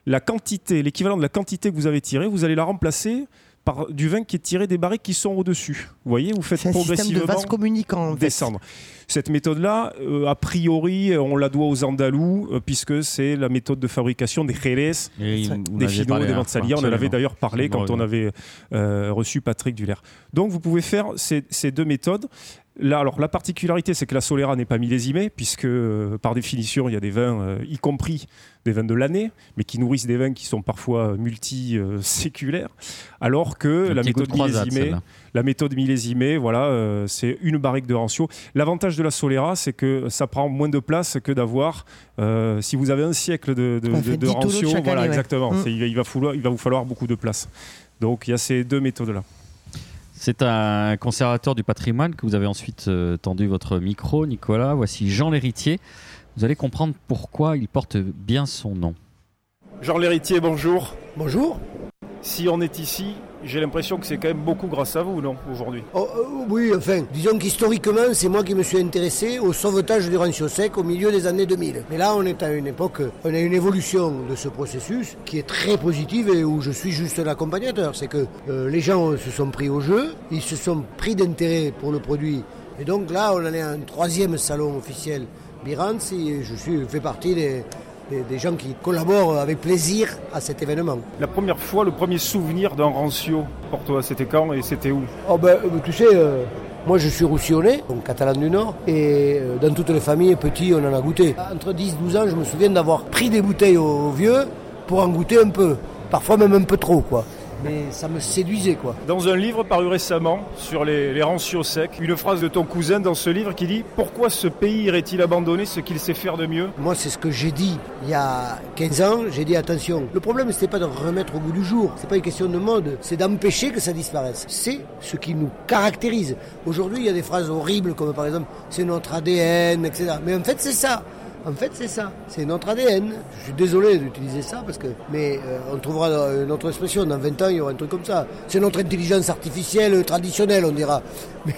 la quantité, l'équivalent de la quantité que vous avez tirée, vous allez la remplacer par du vin qui est tiré des barriques qui sont au-dessus. Vous voyez, vous faites C'est un système de progressivement vase communicant. en fait. descendre. Cette méthode-là, euh, a priori, on la doit aux Andalous, euh, puisque c'est la méthode de fabrication des Jerez, des parlé, des hein, Mansalia. On en avait d'ailleurs parlé quand on avait euh, reçu Patrick Duller. Donc vous pouvez faire ces, ces deux méthodes. Là, alors, la particularité, c'est que la Solera n'est pas millésimée, puisque euh, par définition, il y a des vins, euh, y compris des vins de l'année, mais qui nourrissent des vins qui sont parfois multi-séculaires, alors que Un la méthode croisade, millésimée, la méthode millésimée, voilà, euh, c'est une barrique de rancio. L'avantage de la Solera, c'est que ça prend moins de place que d'avoir, euh, si vous avez un siècle de, de, On de- fait de 10 tonneaux rancio, chaque voilà, année, ouais. exactement. Mm. Va, il va falloir- il va vous falloir beaucoup de place. Donc il y a ces deux méthodes-là. C'est un conservateur du patrimoine que vous avez ensuite euh, tendu votre micro, Nicolas. Voici Jean l'héritier. Vous allez comprendre pourquoi il porte bien son nom. Jean l'héritier, bonjour. Bonjour. Si on est ici, j'ai l'impression que c'est quand même beaucoup grâce à vous, non, aujourd'hui? Oh, euh, oui, enfin, disons qu'historiquement, c'est moi qui me suis intéressé au sauvetage du rancio sec au milieu des années 2000. Mais là, on est à une époque, on a une évolution de ce processus qui est très positive et où je suis juste l'accompagnateur. C'est que euh, les gens se sont pris au jeu, ils se sont pris d'intérêt pour le produit. Et donc là, on en est à un troisième salon officiel Birance et je suis, je fais partie des, des- des gens qui collaborent avec plaisir à cet événement. La première fois, le premier souvenir d'un rancio pour toi, c'était quand et c'était où? Oh ben, euh, tu sais, euh, moi je suis roussillonnais, donc catalan du Nord, et euh, dans toutes les familles, petits, on en a goûté. Entre 10 12 ans, je me souviens d'avoir pris des bouteilles aux vieux pour en goûter un peu. Parfois même un peu trop, quoi. Mais ça me séduisait, quoi. Dans un livre paru récemment sur les, les rancios secs, une phrase de ton cousin dans ce livre qui dit Pourquoi ce pays irait-il abandonner ce qu'il sait faire de mieux? Moi, c'est ce que j'ai dit il y a 15 ans. J'ai dit attention. Le problème, c'était pas de remettre au goût du jour. C'est pas une question de mode. C'est d'empêcher que ça disparaisse. C'est ce qui nous caractérise. Aujourd'hui, il y a des phrases horribles comme par exemple c'est notre ADN, etc. Mais en fait, c'est ça. En fait, c'est ça. C'est notre ADN. Je suis désolé d'utiliser ça parce que, mais euh, on trouvera une autre expression. Dans 20 ans, il y aura un truc comme ça. C'est notre intelligence artificielle traditionnelle, on dira. Mais,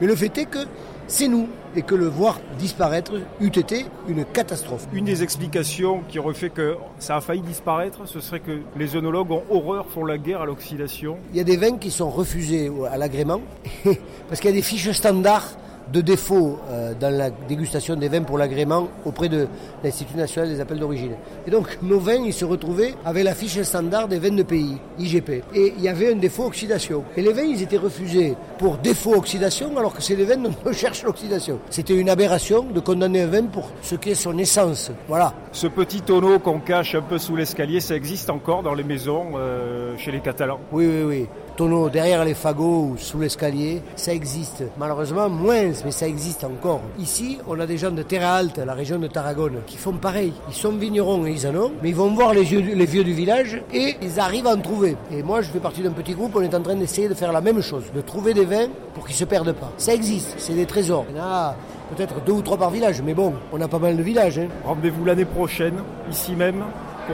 mais le fait est que c'est nous et que le voir disparaître eût été une catastrophe. Une des explications qui aurait fait que ça a failli disparaître, ce serait que les œnologues ont horreur, font la guerre à l'oxydation. Il y a des vins qui sont refusés à l'agrément parce qu'il y a des fiches standards de défaut euh, dans la dégustation des vins pour l'agrément auprès de l'Institut national des appels d'origine. Et donc nos vins, ils se retrouvaient avec la fiche standard des vins de pays, IGP. Et il y avait un défaut oxydation. Et les vins, ils étaient refusés pour défaut oxydation alors que c'est les vins dont on cherche l'oxydation. C'était une aberration de condamner un vin pour ce qui est son essence. Voilà. Ce petit tonneau qu'on cache un peu sous l'escalier, ça existe encore dans les maisons euh, chez les Catalans? Oui, oui, oui. Tonneau derrière les fagots ou sous l'escalier, ça existe. Malheureusement, moins, mais ça existe encore. Ici, on a des gens de Terre Haute, la région de Tarragone, qui font pareil. Ils sont vignerons et ils en ont, mais ils vont voir les vieux, les vieux du village et ils arrivent à en trouver. Et moi, je fais partie d'un petit groupe, on est en train d'essayer de faire la même chose, de trouver des vins pour qu'ils se perdent pas. Ça existe, c'est des trésors. Il y en a peut-être deux ou trois par village, mais bon, on a pas mal de villages. Hein. Rendez-vous l'année prochaine, ici même,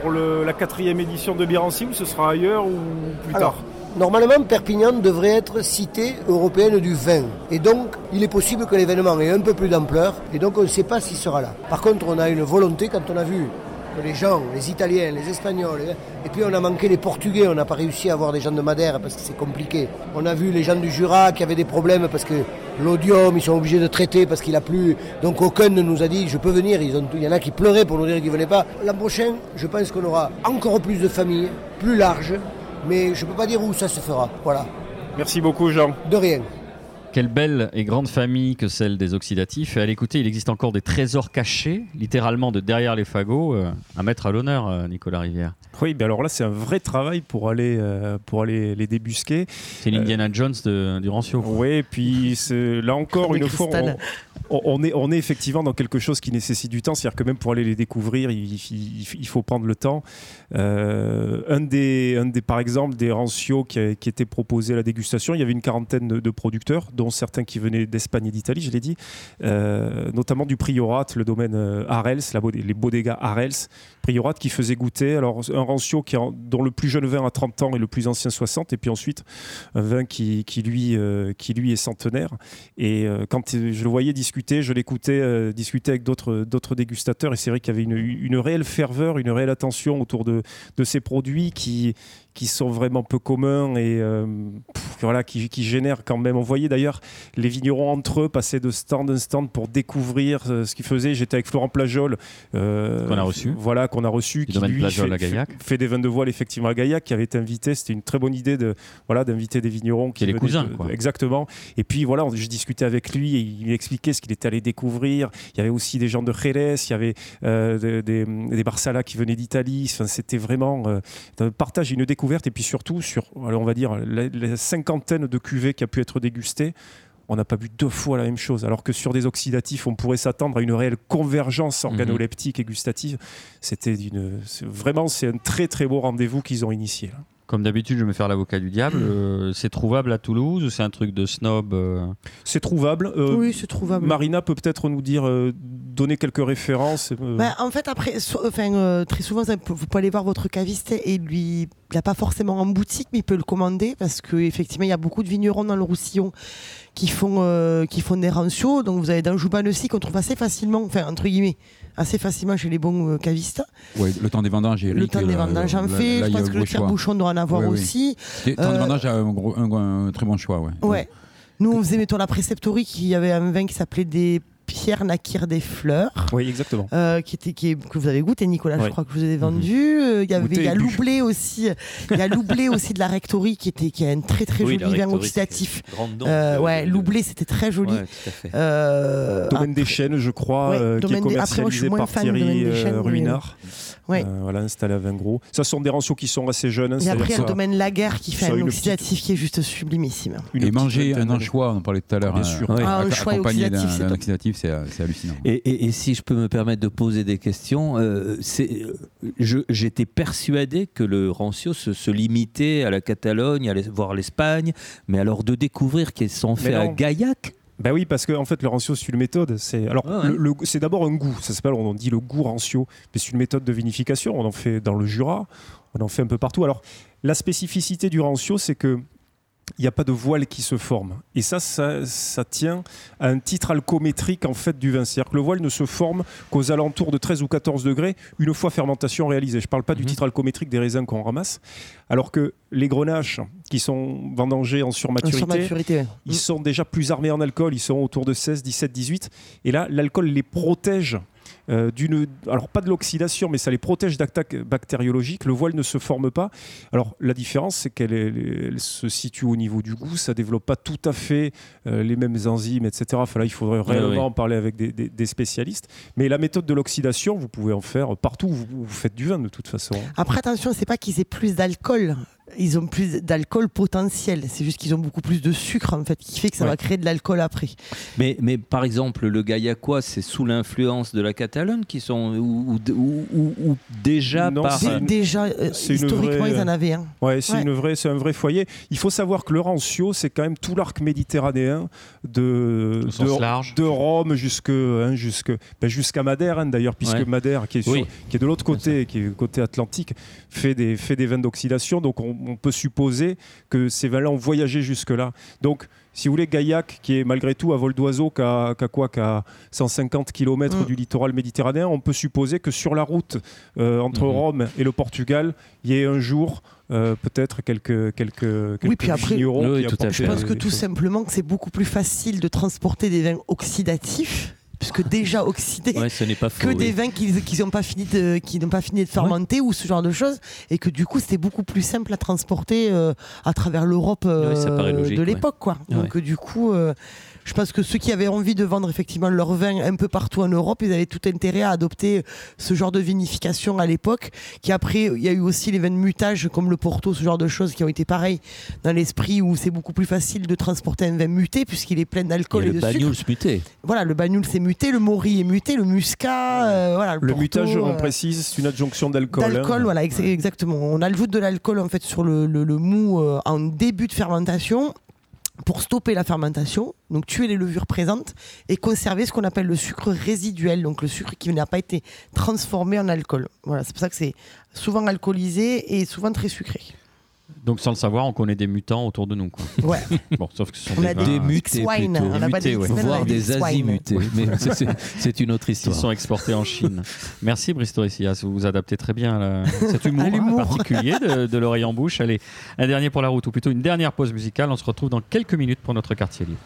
pour le- la quatrième édition de Birancy, ou ce sera ailleurs ou plus Alors, tard? Normalement, Perpignan devrait être cité européenne du vin. Et donc, il est possible que l'événement ait un peu plus d'ampleur. Et donc, on ne sait pas s'il sera là. Par contre, on a une volonté quand on a vu que les gens, les Italiens, les Espagnols, et puis on a manqué les Portugais, on n'a pas réussi à avoir des gens de Madère parce que c'est compliqué. On a vu les gens du Jura qui avaient des problèmes parce que l'odium, ils sont obligés de traiter parce qu'il a plu. Donc aucun ne nous a dit je peux venir. Il y en a qui pleuraient pour nous dire qu'ils ne venaient pas. L'an prochain, je pense qu'on aura encore plus de familles, plus larges, mais je ne peux pas dire où ça se fera. Voilà, Merci beaucoup, Jean. de rien. Quelle belle et grande famille que celle des oxydatifs. Et à l'écouter, il existe encore des trésors cachés, littéralement de derrière les fagots, euh, à mettre à l'honneur, euh, Nicolas Rivière. Oui, mais alors là, c'est un vrai travail pour aller, euh, pour aller les débusquer. C'est l'Indiana Jones de, du Rancio. Oui, et puis c'est- là encore, une fois. On, est, effectivement dans quelque chose qui nécessite du temps. C'est-à-dire que même pour aller les découvrir, il, faut prendre le temps. Euh, un, des, par exemple, des rancios qui, a- qui étaient proposés à la dégustation, il y avait une quarantaine de, producteurs, dont certains qui venaient d'Espagne et d'Italie, je l'ai dit, euh, notamment du Priorat, le domaine euh, Arels, la les bodegas Arels, Priorat qui faisait goûter alors un rancio qui dont le plus jeune vin a 30 ans et le plus ancien 60, et puis ensuite un vin qui, lui, qui lui est centenaire. Et quand je le voyais discuter, je l'écoutais euh, discuter avec d'autres d'autres dégustateurs, et c'est vrai qu'il y avait une, une réelle ferveur, une réelle attention autour de, de ces produits qui, qui sont vraiment peu communs et euh, pff, voilà, qui, qui génèrent quand même. On voyait d'ailleurs les vignerons entre eux passer de stand en stand pour découvrir euh, ce qu'ils faisaient. J'étais avec Florent Plajol. euh, Qu'on a reçu. Voilà, qu'on a reçu. Domaine Plajol fait, fait- fait des vins de voile effectivement à Gaillac, qui avait été invité. C'était une très bonne idée de voilà d'inviter des vignerons qui Et les cousins, de- quoi. exactement. Et puis voilà, je discutais avec lui et il m'expliquait ce qu'il était allé découvrir. Il y avait aussi des gens de Jerez, il y avait euh, des, des, des Barsalas qui venaient d'Italie. Enfin, c'était vraiment un partage une découverte. Et puis surtout, sur, alors, on va dire, la, la cinquantaine de cuvées qui a pu être dégustée, on n'a pas bu deux fois la même chose. Alors que sur des oxydatifs, on pourrait s'attendre à une réelle convergence organoleptique et gustative. C'était vraiment, c'est un très très beau rendez-vous qu'ils ont initié. Comme d'habitude, je vais me faire l'avocat du diable. Euh, c'est trouvable à Toulouse ou c'est un truc de snob euh C'est trouvable. Euh, Oui, c'est trouvable. Marina peut peut-être nous dire, euh, donner quelques références. euh, Bah, en fait, après, so- enfin, euh, très souvent, vous pouvez aller voir votre caviste et lui, il n'a pas forcément en boutique, mais il peut le commander parce qu'effectivement, il y a beaucoup de vignerons dans le Roussillon qui font, euh, qui font des rancios. Donc, vous avez dans Jouban aussi qu'on trouve assez facilement, enfin, entre guillemets, assez facilement chez les bons euh, cavistes. Ouais, le temps des vendanges, le temps des là, vendanges en fait. là, Je pense que le gros Pierre choix. Bouchon doit en avoir aussi. Le temps des Euh, vendanges a un, gros- un- un très bon choix, ouais. Ouais. Nous, on faisait, mettons, la préceptorie qui y avait un vin qui s'appelait des Pierre Nakir des Fleurs. Oui, exactement. euh, qui était, qui est- que vous avez goûté, Nicolas, je crois que vous avez vendu. Euh, Il y avait, il y a. Loublé aussi. Il y a Loublé aussi de la Rectory qui était, qui a un très très Oui, joli la vin oxydatif. Euh, le- ouais, Loublé, c'était très joli. Ouais, tout à fait. Euh, Domaine des Chênes, je crois, Ouais, euh, qui est des- après, moi, je suis commercialisé moins par fan Thierry euh, mais- Ruinard. Ouais. Euh, voilà, installé à 20 gros. Ça sont des rançons qui sont assez jeunes. hein, après, il y a ça- le domaine Laguerre qui fait un oxydatif qui est juste sublimissime. une Et manger un anchois, on en parlait tout à l'heure. Bien hein, sûr. Ouais. Ah, un choix accompagné oxydatif, d'un- c'est oxydatif, c'est euh, hallucinant. Et, et- et si je peux me permettre de poser des questions, euh, c'est- euh, je- j'étais persuadé que le rancio se, se limitait à la Catalogne, à l'Es- voire l'Espagne, mais alors de découvrir qu'ils sont faits à. Gaillac, Ben oui, parce que en fait, le rancio, c'est une méthode. C'est alors Ouais, ouais. le- le- c'est d'abord un goût. Ça s'appelle, on dit le goût rancio, mais c'est une méthode de vinification. On en fait dans le Jura, on en fait un peu partout. Alors la spécificité du rancio, c'est que il n'y a pas de voile qui se forme. Et ça, ça, ça tient à un titre alcométrique en fait du vin. C'est-à-dire que le voile ne se forme qu'aux alentours de 13 ou 14 degrés une fois fermentation réalisée. Je ne parle pas du Mhm. titre alcométrique des raisins qu'on ramasse. Alors que les grenaches qui sont vendangés en surmaturité, Sur maturité. ouais. ils sont déjà plus armés en alcool, ils sont autour de 16, 17, 18. Et là, l'alcool les protège euh, d'une. Alors, pas de l'oxydation, mais ça les protège d'attaques bactériologiques. Le voile ne se forme pas. Alors, la différence, c'est qu'elle se situe au niveau du goût. Ça développe pas tout à fait euh, les mêmes enzymes, etc. Enfin, là, il faudrait réellement en parler avec des, des- des spécialistes. Mais la méthode de l'oxydation, vous pouvez en faire partout où vous, où vous faites du vin, de toute façon. Après, attention, c'est pas qu'ils aient plus d'alcool. Ils ont plus d'alcool potentiel. C'est juste qu'ils ont beaucoup plus de sucre, en fait, qui fait que ça Ouais. va créer de l'alcool après. mais, mais par exemple le Gaillacois, c'est sous l'influence de la Catalogne qui sont ou, ou- ou- ou- ou déjà Non, par c'est- Déjà, euh, historiquement, vraie- ils en avaient un. Ouais, c'est Ouais. une vraie, c'est un vrai foyer. Il faut savoir que le rancio, c'est quand même tout l'arc méditerranéen de, de, large. de Rome jusque, hein, jusque ben, jusqu'à Madère hein, d'ailleurs, puisque Ouais. Madère, qui est, sur- Oui. qui est de l'autre côté, qui est du côté atlantique, fait des, fait des vins d'oxydation. Donc on, on peut supposer que ces vins-là ont voyagé jusque-là. Donc si vous voulez, Gaillac, qui est malgré tout à vol d'oiseau, qu'à quoi Qu'à 150 km du littoral méditerranéen, on peut supposer que sur la route euh, entre Mhm. Rome et le Portugal, il y ait un jour euh, peut-être quelques, quelques, quelques puis après- Oui, tout à fait. Je pense que tout simplement que c'est beaucoup plus facile de transporter des vins oxydatifs, puisque déjà oxydés, ouais, ce n'est pas faux. que des vins qui n'ont pas fini de qui n'ont pas fini de fermenter ou ce genre de choses, et que du coup c'était beaucoup plus simple à transporter euh, à travers l'Europe euh, Ouais, de l'époque, quoi. Donc euh, du coup. Je pense que ceux qui avaient envie de vendre effectivement leur vin un peu partout en Europe, ils avaient tout intérêt à adopter ce genre de vinification à l'époque. Qui après, il y a eu aussi les vins de mutage comme le Porto, ce genre de choses qui ont été pareilles dans l'esprit où c'est beaucoup plus facile de transporter un vin muté puisqu'il est plein d'alcool et le de sucre. Banyuls muté. Voilà, le bagnoul c'est muté, le mori est muté, le muscat, euh, voilà, Le Porto, mutage, on euh, précise, c'est une adjonction d'alcool. hein. D'alcool, voilà, ex- exactement. On ajoute de l'alcool en fait sur le, le- le mou euh, en début de fermentation pour stopper la fermentation, donc tuer les levures présentes et conserver ce qu'on appelle le sucre résiduel, donc le sucre qui n'a pas été transformé en alcool. Voilà, c'est pour ça que c'est souvent alcoolisé et souvent très sucré. Donc, sans le savoir, on connaît des mutants autour de nous. Quoi. Ouais. Bon, sauf que ce sont On des a Des X mutés plutôt. on n'a pas Mutés, des ouais. A Voire des azimutés. Mais c'est- une autre histoire. sont exportés en Chine. Merci Bristo Issias, vous vous adaptez très bien à la- cet humour, À hein, particulier de, de l'oreille en bouche. Allez, un dernier pour la route, ou plutôt une dernière pause musicale. On se retrouve dans quelques minutes pour notre quartier libre.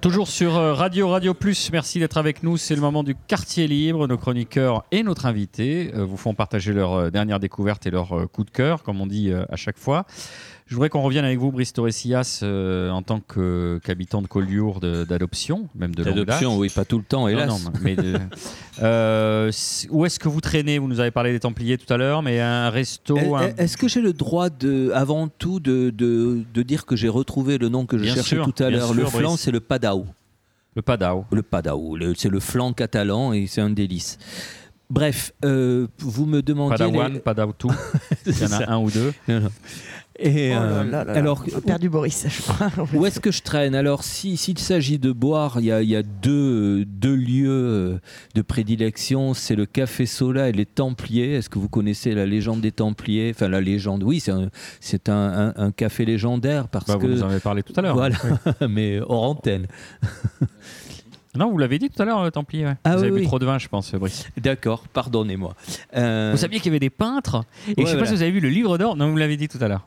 Toujours sur euh, Radio Radio Plus, merci d'être avec nous. C'est le moment du quartier libre. Nos chroniqueurs et notre invité euh, vous font partager leurs euh, dernières découvertes et leurs euh, coups de cœur, comme on dit à chaque fois. Je voudrais qu'on revienne avec vous, Brice Torresias, euh, en tant que- qu'habitant de Collioure d'adoption, même de. L'adoption, oui, pas tout le temps, hélas. non, mais de- Euh, où est-ce que vous traînez Vous nous avez parlé des Templiers tout à l'heure, mais un resto. Un- Est-ce que j'ai le droit, de, avant tout, de, de, de dire que j'ai retrouvé le nom que je Bien cherchais sûr, tout à l'heure? Le sûr, flan, Brice. c'est le Padao. Le Padao. Le Padao, c'est le flan catalan et c'est un délice. Bref, euh, vous me demandiez. Padawan, les- Padaoutou. Il y en a ça. un ou deux. Et Oh là euh, là là là. alors, On a perdu Boris, je crois. où est-ce que je traîne? Alors, si- s'il s'agit de boire, il y a, il y a deux, deux lieux euh, de prédilection. C'est le Café Sola et les Templiers. Est-ce que vous connaissez la légende des Templiers? Enfin, la légende, oui, c'est un, c'est un, un- un café légendaire parce Bah, que. Vous en avez parlé tout à l'heure. Voilà, mais hors antenne. Non, vous l'avez dit tout à l'heure, le Templier. ouais. Ah vous oui, avez bu oui. trop de vin, je pense, Brice. D'accord, pardonnez-moi. Euh, Vous saviez qu'il y avait des peintres? Et Ouais, je sais pas si vous avez vu le livre d'or. Non, vous l'avez dit tout à l'heure.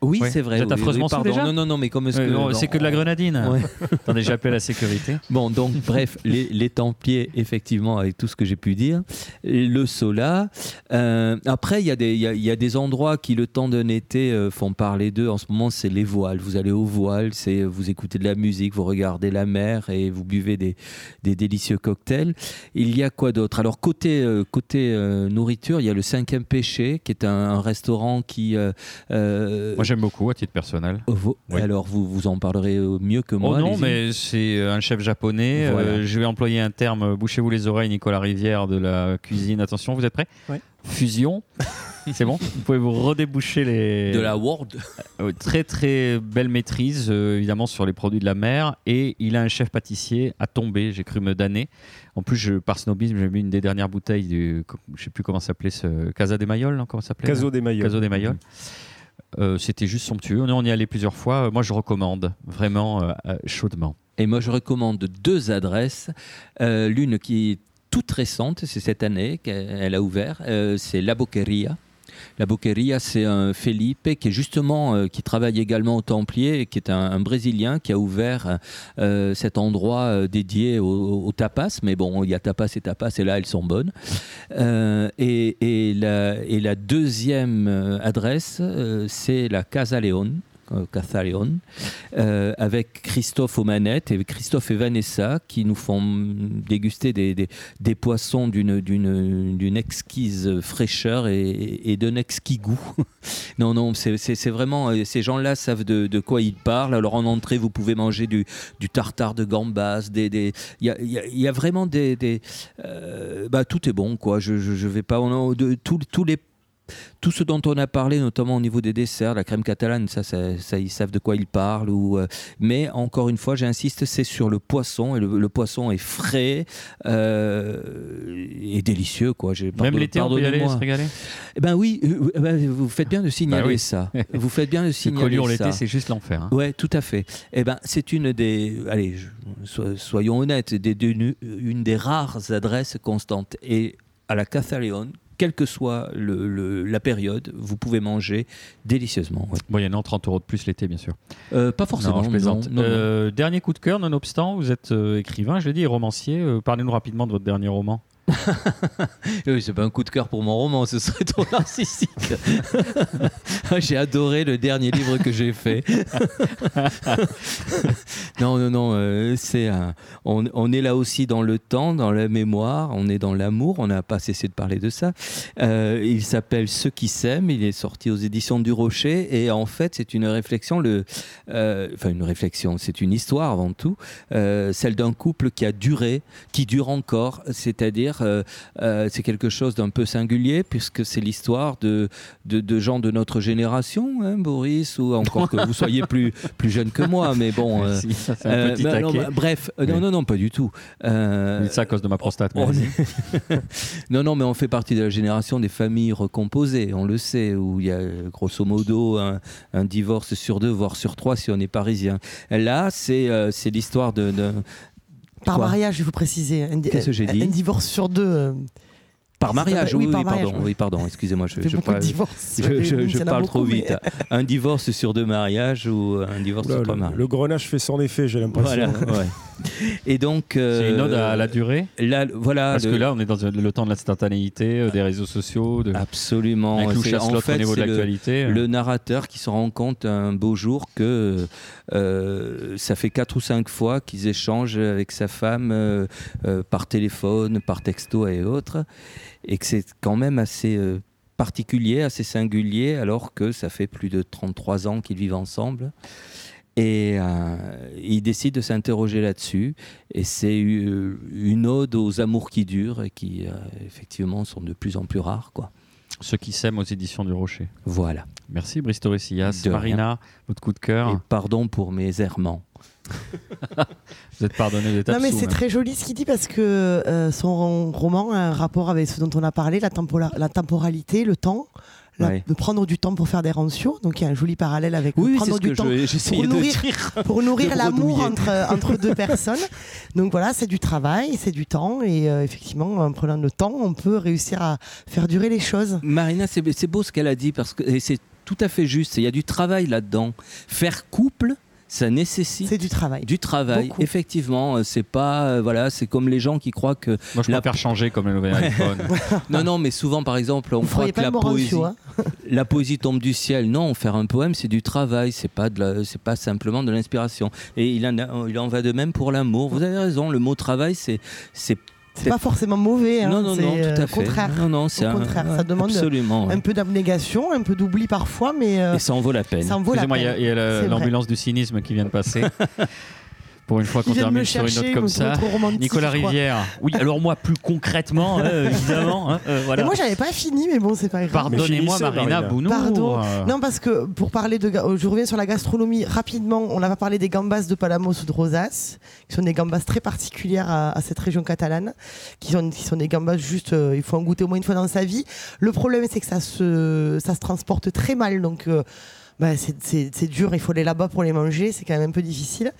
Oui, c'est vrai. Vous êtes oui, oui, affreusement pardon. déjà Non, non, non, mais comme C'est que de la grenadine. Ouais. Attendez, j'ai appelé la sécurité. Bon, donc, bref, les, les Templiers, effectivement, avec tout ce que j'ai pu dire. Le Sola. Euh, après, il y, a des- il y a- il y a des endroits qui, le temps d'un été, euh, font parler d'eux. En ce moment, c'est les voiles. Vous allez aux voiles, c'est vous écoutez de la musique, vous regardez la mer et vous buvez des, des délicieux cocktails. Il y a quoi d'autre? Alors, côté, euh, côté euh, nourriture, il y a le Cinquième Péché, qui est un, un restaurant qui. euh, euh, Moi, j'aime beaucoup à titre personnel. Oui. Alors, vous, vous en parlerez euh, mieux que moi. oh non, allez-y. mais c'est un chef japonais. Euh, je vais employer un terme. euh, Bouchez-vous les oreilles, Nicolas Rivière de la cuisine. Attention, vous êtes prêts. Fusion. c'est bon Vous pouvez vous redéboucher les. De la World. Euh, très très belle maîtrise euh, évidemment sur les produits de la mer et il a un chef pâtissier à tomber j'ai cru me damner en plus je, par snobisme j'ai mis une des dernières bouteilles du je sais plus comment ça s'appelait ce Casa des non comment ça s'appelait Caso des. Caso des Mailloles Euh, c'était juste somptueux on y allé plusieurs fois Euh, moi je recommande vraiment euh, chaudement Et moi, je recommande deux adresses. L'une qui est toute récente, c'est cette année qu'elle a ouvert, c'est La Boqueria. La Boqueria, c'est un Felipe qui justement, euh, qui travaille également au Templier, et qui est un, Brésilien qui a ouvert euh, cet endroit euh, dédié au, au tapas. Mais bon, il y a tapas et tapas, et là, elles sont bonnes. Et, la, deuxième adresse, c'est la Casa León. Euh, León, euh, avec Christophe aux manettes et Christophe et Vanessa qui nous font déguster des, des, poissons d'une, exquise fraîcheur et, et d'un exquis goût. non, non, c'est, vraiment. euh, Ces gens-là savent de, de quoi ils parlent. Alors en entrée, vous pouvez manger du, du tartare de gambas. des- des- Il y, a, il y il y a vraiment des. bah, tout est bon, quoi. Je, je, vais pas. De, tous les tout ce dont on a parlé, notamment au niveau des desserts, la crème catalane, ça, ça, ça, ils savent de quoi ils parlent. Ou, euh, mais encore une fois, j'insiste, c'est sur le poisson. Et le, le poisson est frais euh, et délicieux. Quoi. Même l'été on peut y aller se régaler? Eh ben oui, euh, ben, vous faites bien de signaler Bah oui. ça. Vous faites bien de le signaler ça. l'été c'est juste l'enfer hein. Ouais, tout à fait. Eh ben, c'est une des, allez, so- soyons honnêtes, des, des- une des rares adresses constantes. Et à la Casa León, quelle que soit le- le- la période, vous pouvez manger délicieusement. ouais. moyennant 30 euros de plus l'été bien sûr Euh, pas forcément. non, je plaisante. non, non, non. Euh, dernier coup de cœur, nonobstant, vous êtes euh, écrivain, je l'ai dit, et romancier. Parlez-nous rapidement de votre dernier roman. Oui, c'est pas un coup de cœur pour mon roman, ce serait trop narcissique. j'ai adoré le dernier livre que j'ai fait. non, non, non, euh, c'est on, est là aussi dans le temps, dans la mémoire, on est dans l'amour, on n'a pas cessé de parler de ça. Euh, il s'appelle Ceux qui s'aiment, il est sorti aux éditions du Rocher, et en fait, c'est une réflexion, le, euh, enfin une réflexion, c'est une histoire avant tout, celle d'un couple qui a duré, qui dure encore, c'est-à-dire euh, euh, c'est quelque chose d'un peu singulier puisque c'est l'histoire de, de, de gens de notre génération, hein, Boris, ou encore que vous soyez plus, plus jeune que moi, mais bon. euh, un petit bah, non, bah, bref, non, non, non, pas du tout. Euh, ça à cause de ma prostate. on non, non, mais on fait partie de la génération des familles recomposées, on le sait, où il y a grosso modo un, un divorce sur deux, voire sur trois si on est parisien. Là, c'est euh, l'histoire de- Par Quoi mariage, il faut préciser. Un, Qu'est-ce que j'ai dit Un divorce sur deux. euh, Par mariage, oui, oui, par oui, pardon, mariage, oui, pardon, excusez-moi, je, ça fait je, beaucoup de parle- divorces. je- je- Il je y en a parle beaucoup, trop mais- vite. Un divorce sur deux mariages ou un divorce Oula, sur trois le, mariages le grenage fait son effet, j'ai l'impression. Voilà, ouais. Et donc. C'est une ode euh, à la durée là, voilà. Parce le- que là, on est dans le temps de l'instantanéité, euh, des réseaux sociaux, de, Absolument. avec Lou C'est- Chasse-Lotte en fait, au niveau de c'est le- l'actualité. le narrateur qui se rend compte un beau jour que euh, ça fait quatre ou cinq fois qu'ils échangent avec sa femme euh, euh, par téléphone, par texto et autres, et que c'est quand même assez particulier, assez singulier, alors que ça fait plus de 33 ans qu'ils vivent ensemble. Et il décide de s'interroger là-dessus. Et c'est une ode aux amours qui durent et qui, effectivement, sont de plus en plus rares. Quoi. Ceux qui s'aiment aux éditions du Rocher. Voilà. Merci rien. Marina, votre coup de cœur. Et pardon pour mes errements. Vous êtes pardonné d'être Non mais c'est très joli ce qu'il dit parce que euh, son roman a un rapport avec ce dont on a parlé, la, la temporalité, le temps, la- Ouais. de prendre du temps pour faire des rantios. Donc il y a un joli parallèle avec Oui, c'est prendre du temps je- pour nourrir, dire. pour nourrir l'amour entre, entre deux personnes. Donc voilà, c'est du travail, c'est du temps et euh, effectivement en prenant le temps, on peut réussir à faire durer les choses. Marina, c'est beau ce qu'elle a dit parce que et c'est tout à fait juste. Il y a du travail là-dedans. Faire couple, ça nécessite C'est du travail. du travail. Beaucoup. Effectivement, euh, c'est pas euh, voilà, c'est comme les gens qui croient que Moi, je La- préfère changer comme le nouvel iPhone. non non, mais souvent par exemple, on Vous croit que la poésie, hein la poésie tombe du ciel. Non, faire un poème, c'est du travail. C'est pas de la- c'est pas simplement de l'inspiration. Et il en a- il en va de même pour l'amour. Vous avez raison. Le mot travail, c'est c'est C'est pas forcément mauvais. hein, non non non, euh, tout à au fait. contraire. Non non, c'est Au un- contraire, ça demande absolument. ouais. Un peu d'abnégation, un peu d'oubli parfois, mais euh, Et ça en vaut la peine. ça en vaut la Excusez-moi, il y a, peine. il y a l'ambulance du cynisme qui vient de passer. Pour une fois qu'on termine sur une note comme me ça. Nicolas. Rivière. Oui, alors moi, plus concrètement, hein, évidemment. hein, euh, voilà. Moi, j'avais pas fini, mais bon, c'est pas grave. Pardonnez-moi, Marina. Bounour. Pardon. Euh, Non, parce que pour parler de. euh, Je reviens sur la gastronomie rapidement. On n'a pas parlé des gambas de Palamos ou de Rosas, qui sont des gambas très particulières à, à cette région catalane, qui sont, qui sont des gambas juste. euh, il faut en goûter au moins une fois dans sa vie. Le problème, c'est que ça se, ça se transporte très mal. Donc. Euh, bah, c'est- dur, il faut aller là-bas pour les manger, c'est quand même un peu difficile.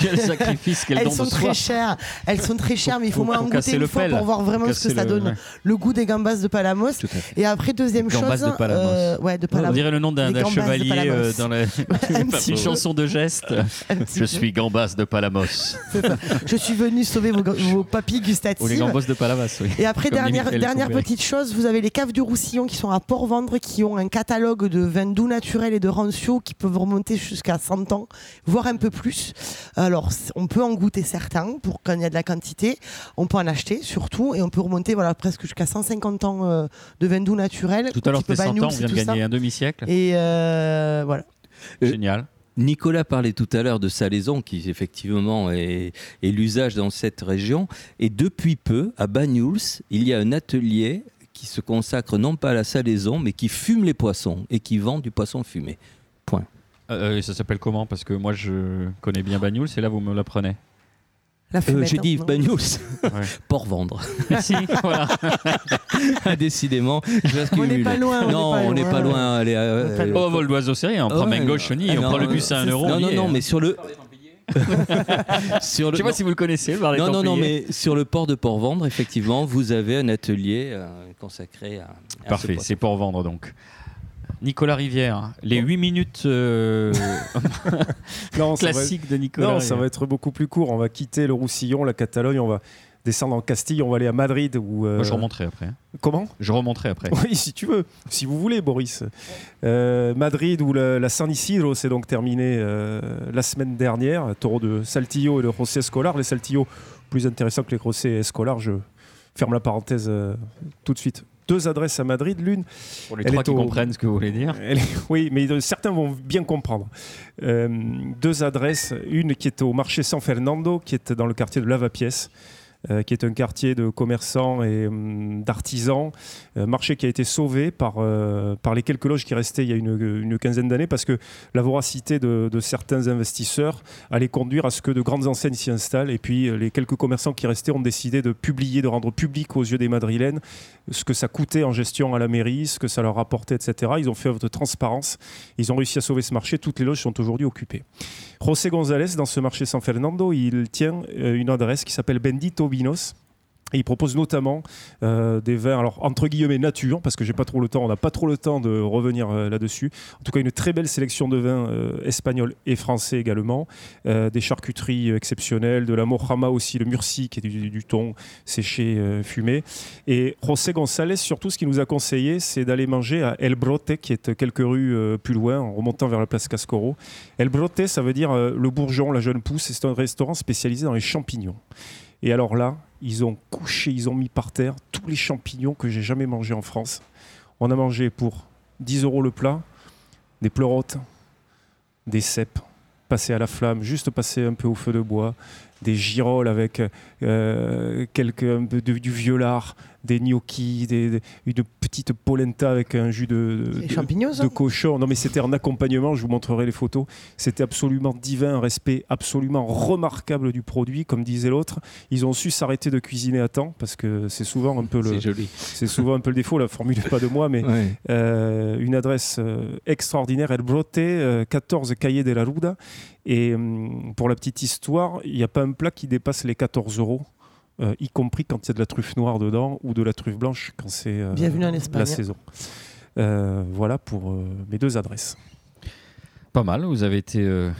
Quel sacrifice, quel Elles don sont de très chères, elles sont très chères, mais il faut Faut- moins en goûter le fois pelle. pour voir vraiment ce que ça donne. ouais. Le goût des gambas de Palamos. Et après, deuxième chose. Gambas de Palamos. euh, ouais, de On Palamos. dirait le nom d'un chevalier euh, dans la... Une chanson de geste. Je suis Gambas de Palamos. Je suis venu sauver vos, vos papilles Ou les. Gambas de Palamos, oui. Et après, Comme dernière, dernière petite chose, vous avez les caves du Roussillon qui sont à Port-Vendre, qui ont un catalogue de vins doux naturels et de rancio qui peuvent remonter jusqu'à 100 ans, voire un peu plus. Alors, on peut en goûter certains pour quand il y a de la quantité. On peut en acheter surtout et on peut remonter voilà, presque jusqu'à 150 ans euh, de vins doux naturels. Tout à l'heure, c'était 100 ans, on vient de ça. gagner un demi-siècle. Et euh, voilà. Euh, Génial. Nicolas parlait tout à l'heure de salaison, qui effectivement est, est l'usage dans cette région. Et depuis peu, à Banyuls, il y a un atelier qui se consacre non pas à la salaison, mais qui fume les poissons et qui vend du poisson fumé. Point. Euh, euh, ça s'appelle comment? Parce que moi, je connais bien Bagnoul, c'est là vous me l'apprenez. La Euh, J'ai hein, dit non Banyuls, Ouais. pour vendre. Merci. voilà. Décidément, je On n'est pas loin, on Non, on n'est pas loin. Allez, euh, On euh, Oh, vol d'oiseau, c'est rien. On prend Ouais, Mango. Chenille, Ah, on non, prend le bus à 1 c'est euro. Non, non, non, mais sur le. sur Je sais pas si vous le connaissez, le bar des non, non, non, mais sur le port de Port-Vendre, effectivement, vous avez un atelier euh, consacré à. Parfait, c'est pour vendre donc. Nicolas Rivière, les 8 minutes euh, Non, va- classiques de Nicolas. Non, ça va être beaucoup plus court. On va quitter le Roussillon, la Catalogne, on va descendre en Castille, on va aller à Madrid. Où, euh, Moi, je remonterai après. Comment? Je remonterai après. Oui, si tu veux, si vous voulez, Boris. Euh, Madrid, où la, la San Isidro s'est donc terminée euh, la semaine dernière. Taureau de Saltillo et de José Escolar. Les Saltillo, plus intéressants que les José Escolar. Je ferme la parenthèse tout de suite. Deux adresses à Madrid. L'une, Pour les Elle trois est qui au- comprennent ce que vous voulez dire. Est- oui, mais certains vont bien comprendre. Euh, deux adresses. Une qui est au marché San Fernando, qui est dans le quartier de Lavapiés, euh, qui est un quartier de commerçants et hum, d'artisans. Euh, marché qui a été sauvé par, euh, par les quelques loges qui restaient il y a une, une quinzaine d'années, parce que la voracité de, certains investisseurs allait conduire à ce que de grandes enseignes s'y installent. Et puis euh, les quelques commerçants qui restaient ont décidé de publier, de rendre public aux yeux des Madrilènes ce que ça coûtait en gestion à la mairie, ce que ça leur apportait, etc. Ils ont fait œuvre de transparence. Ils ont réussi à sauver ce marché. Toutes les loges sont aujourd'hui occupées. José González, dans ce marché San Fernando, il tient une adresse qui s'appelle Bendito Et il propose notamment euh, des vins, alors entre guillemets nature, parce que j'ai pas trop le temps, on n'a pas trop le temps de revenir euh, là-dessus. En tout cas, une très belle sélection de vins euh, espagnols et français également, des charcuteries exceptionnelles, de la mojama aussi, le murci qui est du, du thon séché, fumé. Et José González, surtout, ce qu'il nous a conseillé, c'est d'aller manger à El Brote, qui est quelques rues plus loin, en remontant vers la place Cascoro. El Brote, ça veut dire le bourgeon, la jeune pousse. C'est un restaurant spécialisé dans les champignons. Et alors là, ils ont couché, ils ont mis par terre tous les champignons que j'ai jamais mangés en France. On a mangé pour 10 euros le plat, des pleurotes, des cèpes passés à la flamme, juste passés un peu au feu de bois, des girolles avec euh, quelques, du violard, des gnocchis, des, des- une petite polenta avec un jus de, de- de cochon. Non, mais c'était en accompagnement. Je vous montrerai les photos. C'était absolument divin, un respect absolument remarquable du produit. Comme disait l'autre, ils ont su s'arrêter de cuisiner à temps parce que c'est souvent un peu le, C'est joli. c'est souvent un peu le défaut. La formule n'est pas de moi, mais Ouais. euh, une adresse euh, extraordinaire. El Brote, euh, 14 Cahiers de la Ruda. Et hum, pour la petite histoire, il n'y a pas un plat qui dépasse les 14 euros. Euh, y compris quand il y a de la truffe noire dedans ou de la truffe blanche quand c'est euh, la saison. Euh, voilà pour euh, mes deux adresses. Pas mal, vous avez été euh,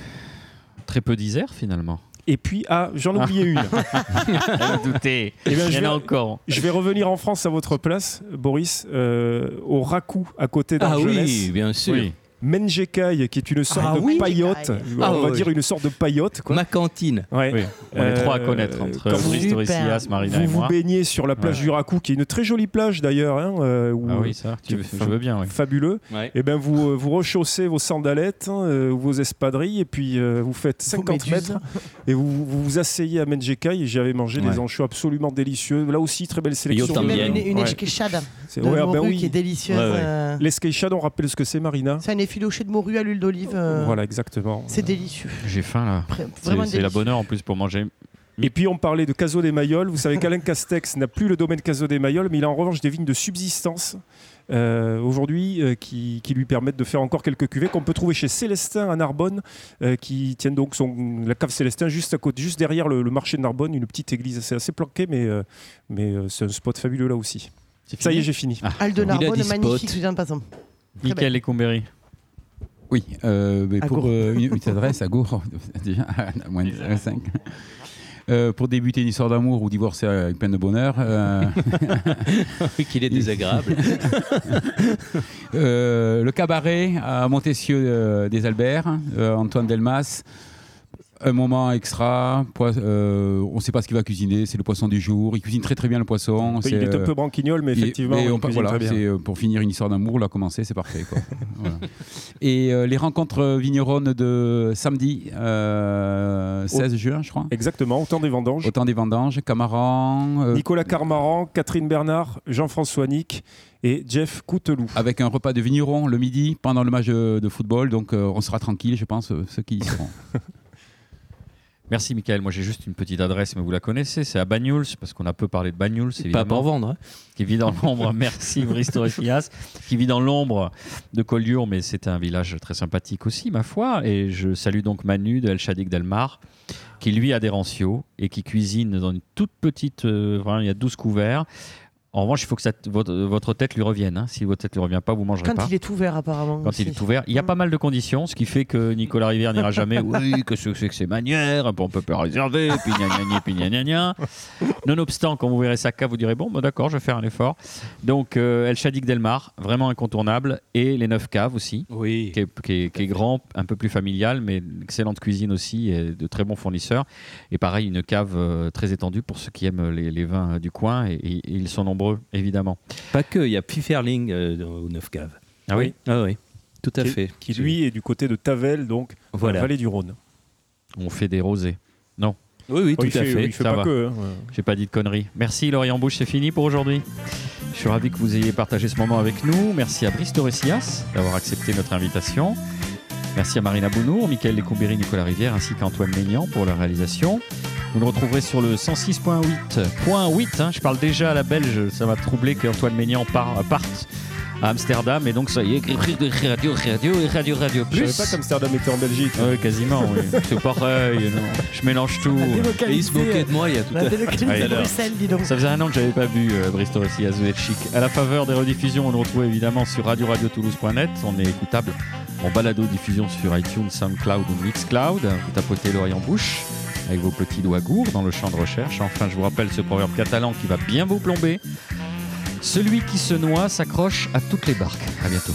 très peu d'Isère finalement. Et puis, ah, j'en ai oublié une. Douté. Eh bien, je y en a vais- encore. Je vais revenir en France à votre place, Boris, euh, au Raku, à côté Ah d'Argelès. oui, bien sûr. Oui. Menjekai, qui est une sorte Ah de oui, paillote, on Ah va oui. dire une sorte de paillote. Quoi. Ma cantine. Ouais. Oui. On est Euh, trois à connaître entre Brice Marina vous et vous baignez sur la plage Ouais. du Raku, qui est une très jolie plage d'ailleurs, hein, euh, Ah oui, ça, tu veux- je veux bien, oui. fabuleux. Ouais. Et ben vous, euh, vous rechaussez vos sandalettes, hein, euh, vos espadrilles, et puis euh, vous faites 50 méduses. mètres et vous vous, vous asseyez à Menjekai. Et j'avais mangé des anchois absolument délicieux. Là aussi, très belle sélection. De- Même une, une Ouais. ah ben qui est délicieuse. Euh, L'esqueixade, on rappelle ce que c'est, Marina C'est un effiloché de morue à l'huile d'olive. euh, Voilà, exactement. C'est délicieux. J'ai faim là. C'est la bonne heure en plus pour manger. Et puis on parlait de Caso des Mayol. Vous savez qu'Alain Castex n'a plus le domaine Caso des Mayol, mais il a en revanche des vignes de subsistance euh, aujourd'hui euh, qui, qui lui permettent de faire encore quelques cuvées qu'on peut trouver chez Célestin à Narbonne, euh, qui tiennent donc son, la cave Célestin juste à côté, juste derrière le, le marché de Narbonne, une petite église. C'est assez planqué, mais, euh, mais euh, c'est un spot fabuleux là aussi. Ça y est, j'ai fini. Ah. Alde Il a Narbonne, magnifique, je viens de Michael Lecomberi. Oui, euh, mais pour euh, une, une adresse à Gour, déjà, à moins de 5. Euh, pour débuter une histoire d'amour ou divorcer avec peine de bonheur, euh, Qu'il est désagréable. euh, le cabaret à Montessieu euh, des Alberts, euh, Antoine Delmas. Un moment extra, euh, on ne sait pas ce qu'il va cuisiner, c'est le poisson du jour. Il cuisine très très bien le poisson. il est un euh, peu branquignol, mais effectivement, et il on- cuisine voilà, très bien. euh, pour finir une histoire d'amour, là, commencer, c'est parfait. quoi. Voilà. Et euh, les rencontres vigneronnes de samedi, euh, 16 juin, je crois. Exactement, autant des vendanges. Au temps des vendanges, Camaran, Nicolas Carmaran, Catherine Bernard, Jean-François Nick et Jeff Couteloup. avec un repas de vignerons le midi pendant le match de, football. Donc on sera tranquille, je pense, ceux qui y seront. Merci Michael. Moi j'ai juste une petite adresse, mais vous la connaissez. C'est à Banyuls, parce qu'on a peu parlé de Banyuls, Pas pour vendre. hein. qui vit dans l'ombre, merci Torrecias, qui vit dans l'ombre de Collioure, mais c'est un village très sympathique aussi, ma foi. Et je salue donc Manu de El Shadik Delmar, qui lui a des rancios et qui cuisine dans une toute petite. euh, vraiment, il y a 12 couverts. En revanche, il faut que ça- votre, votre tête lui revienne. hein. Si votre tête lui revient pas, vous mangerez Quand pas. il est ouvert, apparemment. Quand il est ouvert, il y a Mm. pas mal de conditions, ce qui fait que Nicolas Rivière n'ira jamais. Oui, que ce que c'est que ces manières, on peut pas réserver, puis gna gna gna, puis gna gna gna. Nonobstant, quand vous verrez sa cave, vous direz bon, bah d'accord, je vais faire un effort. Donc euh, El Shadik Delmar, vraiment incontournable, et les neuf caves aussi. Oui. Qui est, qui est- qui est grand, un peu plus familial, mais excellente cuisine aussi, et de très bons fournisseurs. Et pareil, une cave euh, très étendue pour ceux qui aiment les, les vins euh, du coin, et, et- et ils sont nombreux, évidemment. Pas que, il y a Pfifferling euh, au Neuf Caves. Ah oui Ah oui, tout à qui, fait. qui, lui est du côté de Tavel, donc Voilà. la vallée du Rhône. On fait des rosés. Oui, oui, Oh, tout à fait, fait. il fait ça pas va. que. hein. J'ai pas dit de conneries. Merci Laurent Bouche, c'est fini pour aujourd'hui. Je suis ravi que vous ayez partagé ce moment avec nous. Merci à Brice Torrecias d'avoir accepté notre invitation. Merci à Marina Bounour, Michael Lécombéry, Nicolas Rivière ainsi qu'Antoine Maignan pour leur réalisation. Vous nous retrouverez sur le 106.8. Point 8, hein, je parle déjà à la belge, ça va troubler qu'Antoine Maignan part, parte à Amsterdam et donc ça y est, radio, radio et radio, radio Je plus. savais pas qu'Amsterdam était en Belgique. Oui, quasiment, oui. C'est pareil, non. je mélange tout. Et il se moquait de moi il y a tout à La l'heure. Ça faisait un an que j'avais pas vu euh, Torrecias, vous êtes chic. À la faveur des rediffusions, on nous retrouve évidemment sur radio-radio-toulouse.net. On est écoutable en balado-diffusion sur iTunes, SoundCloud ou Mixcloud. Vous tapotez l'Orient Bouche avec vos petits doigts gourds dans le champ de recherche. Enfin, je vous rappelle ce proverbe catalan qui va bien vous plomber. Celui qui se noie s'accroche à toutes les barques. À bientôt.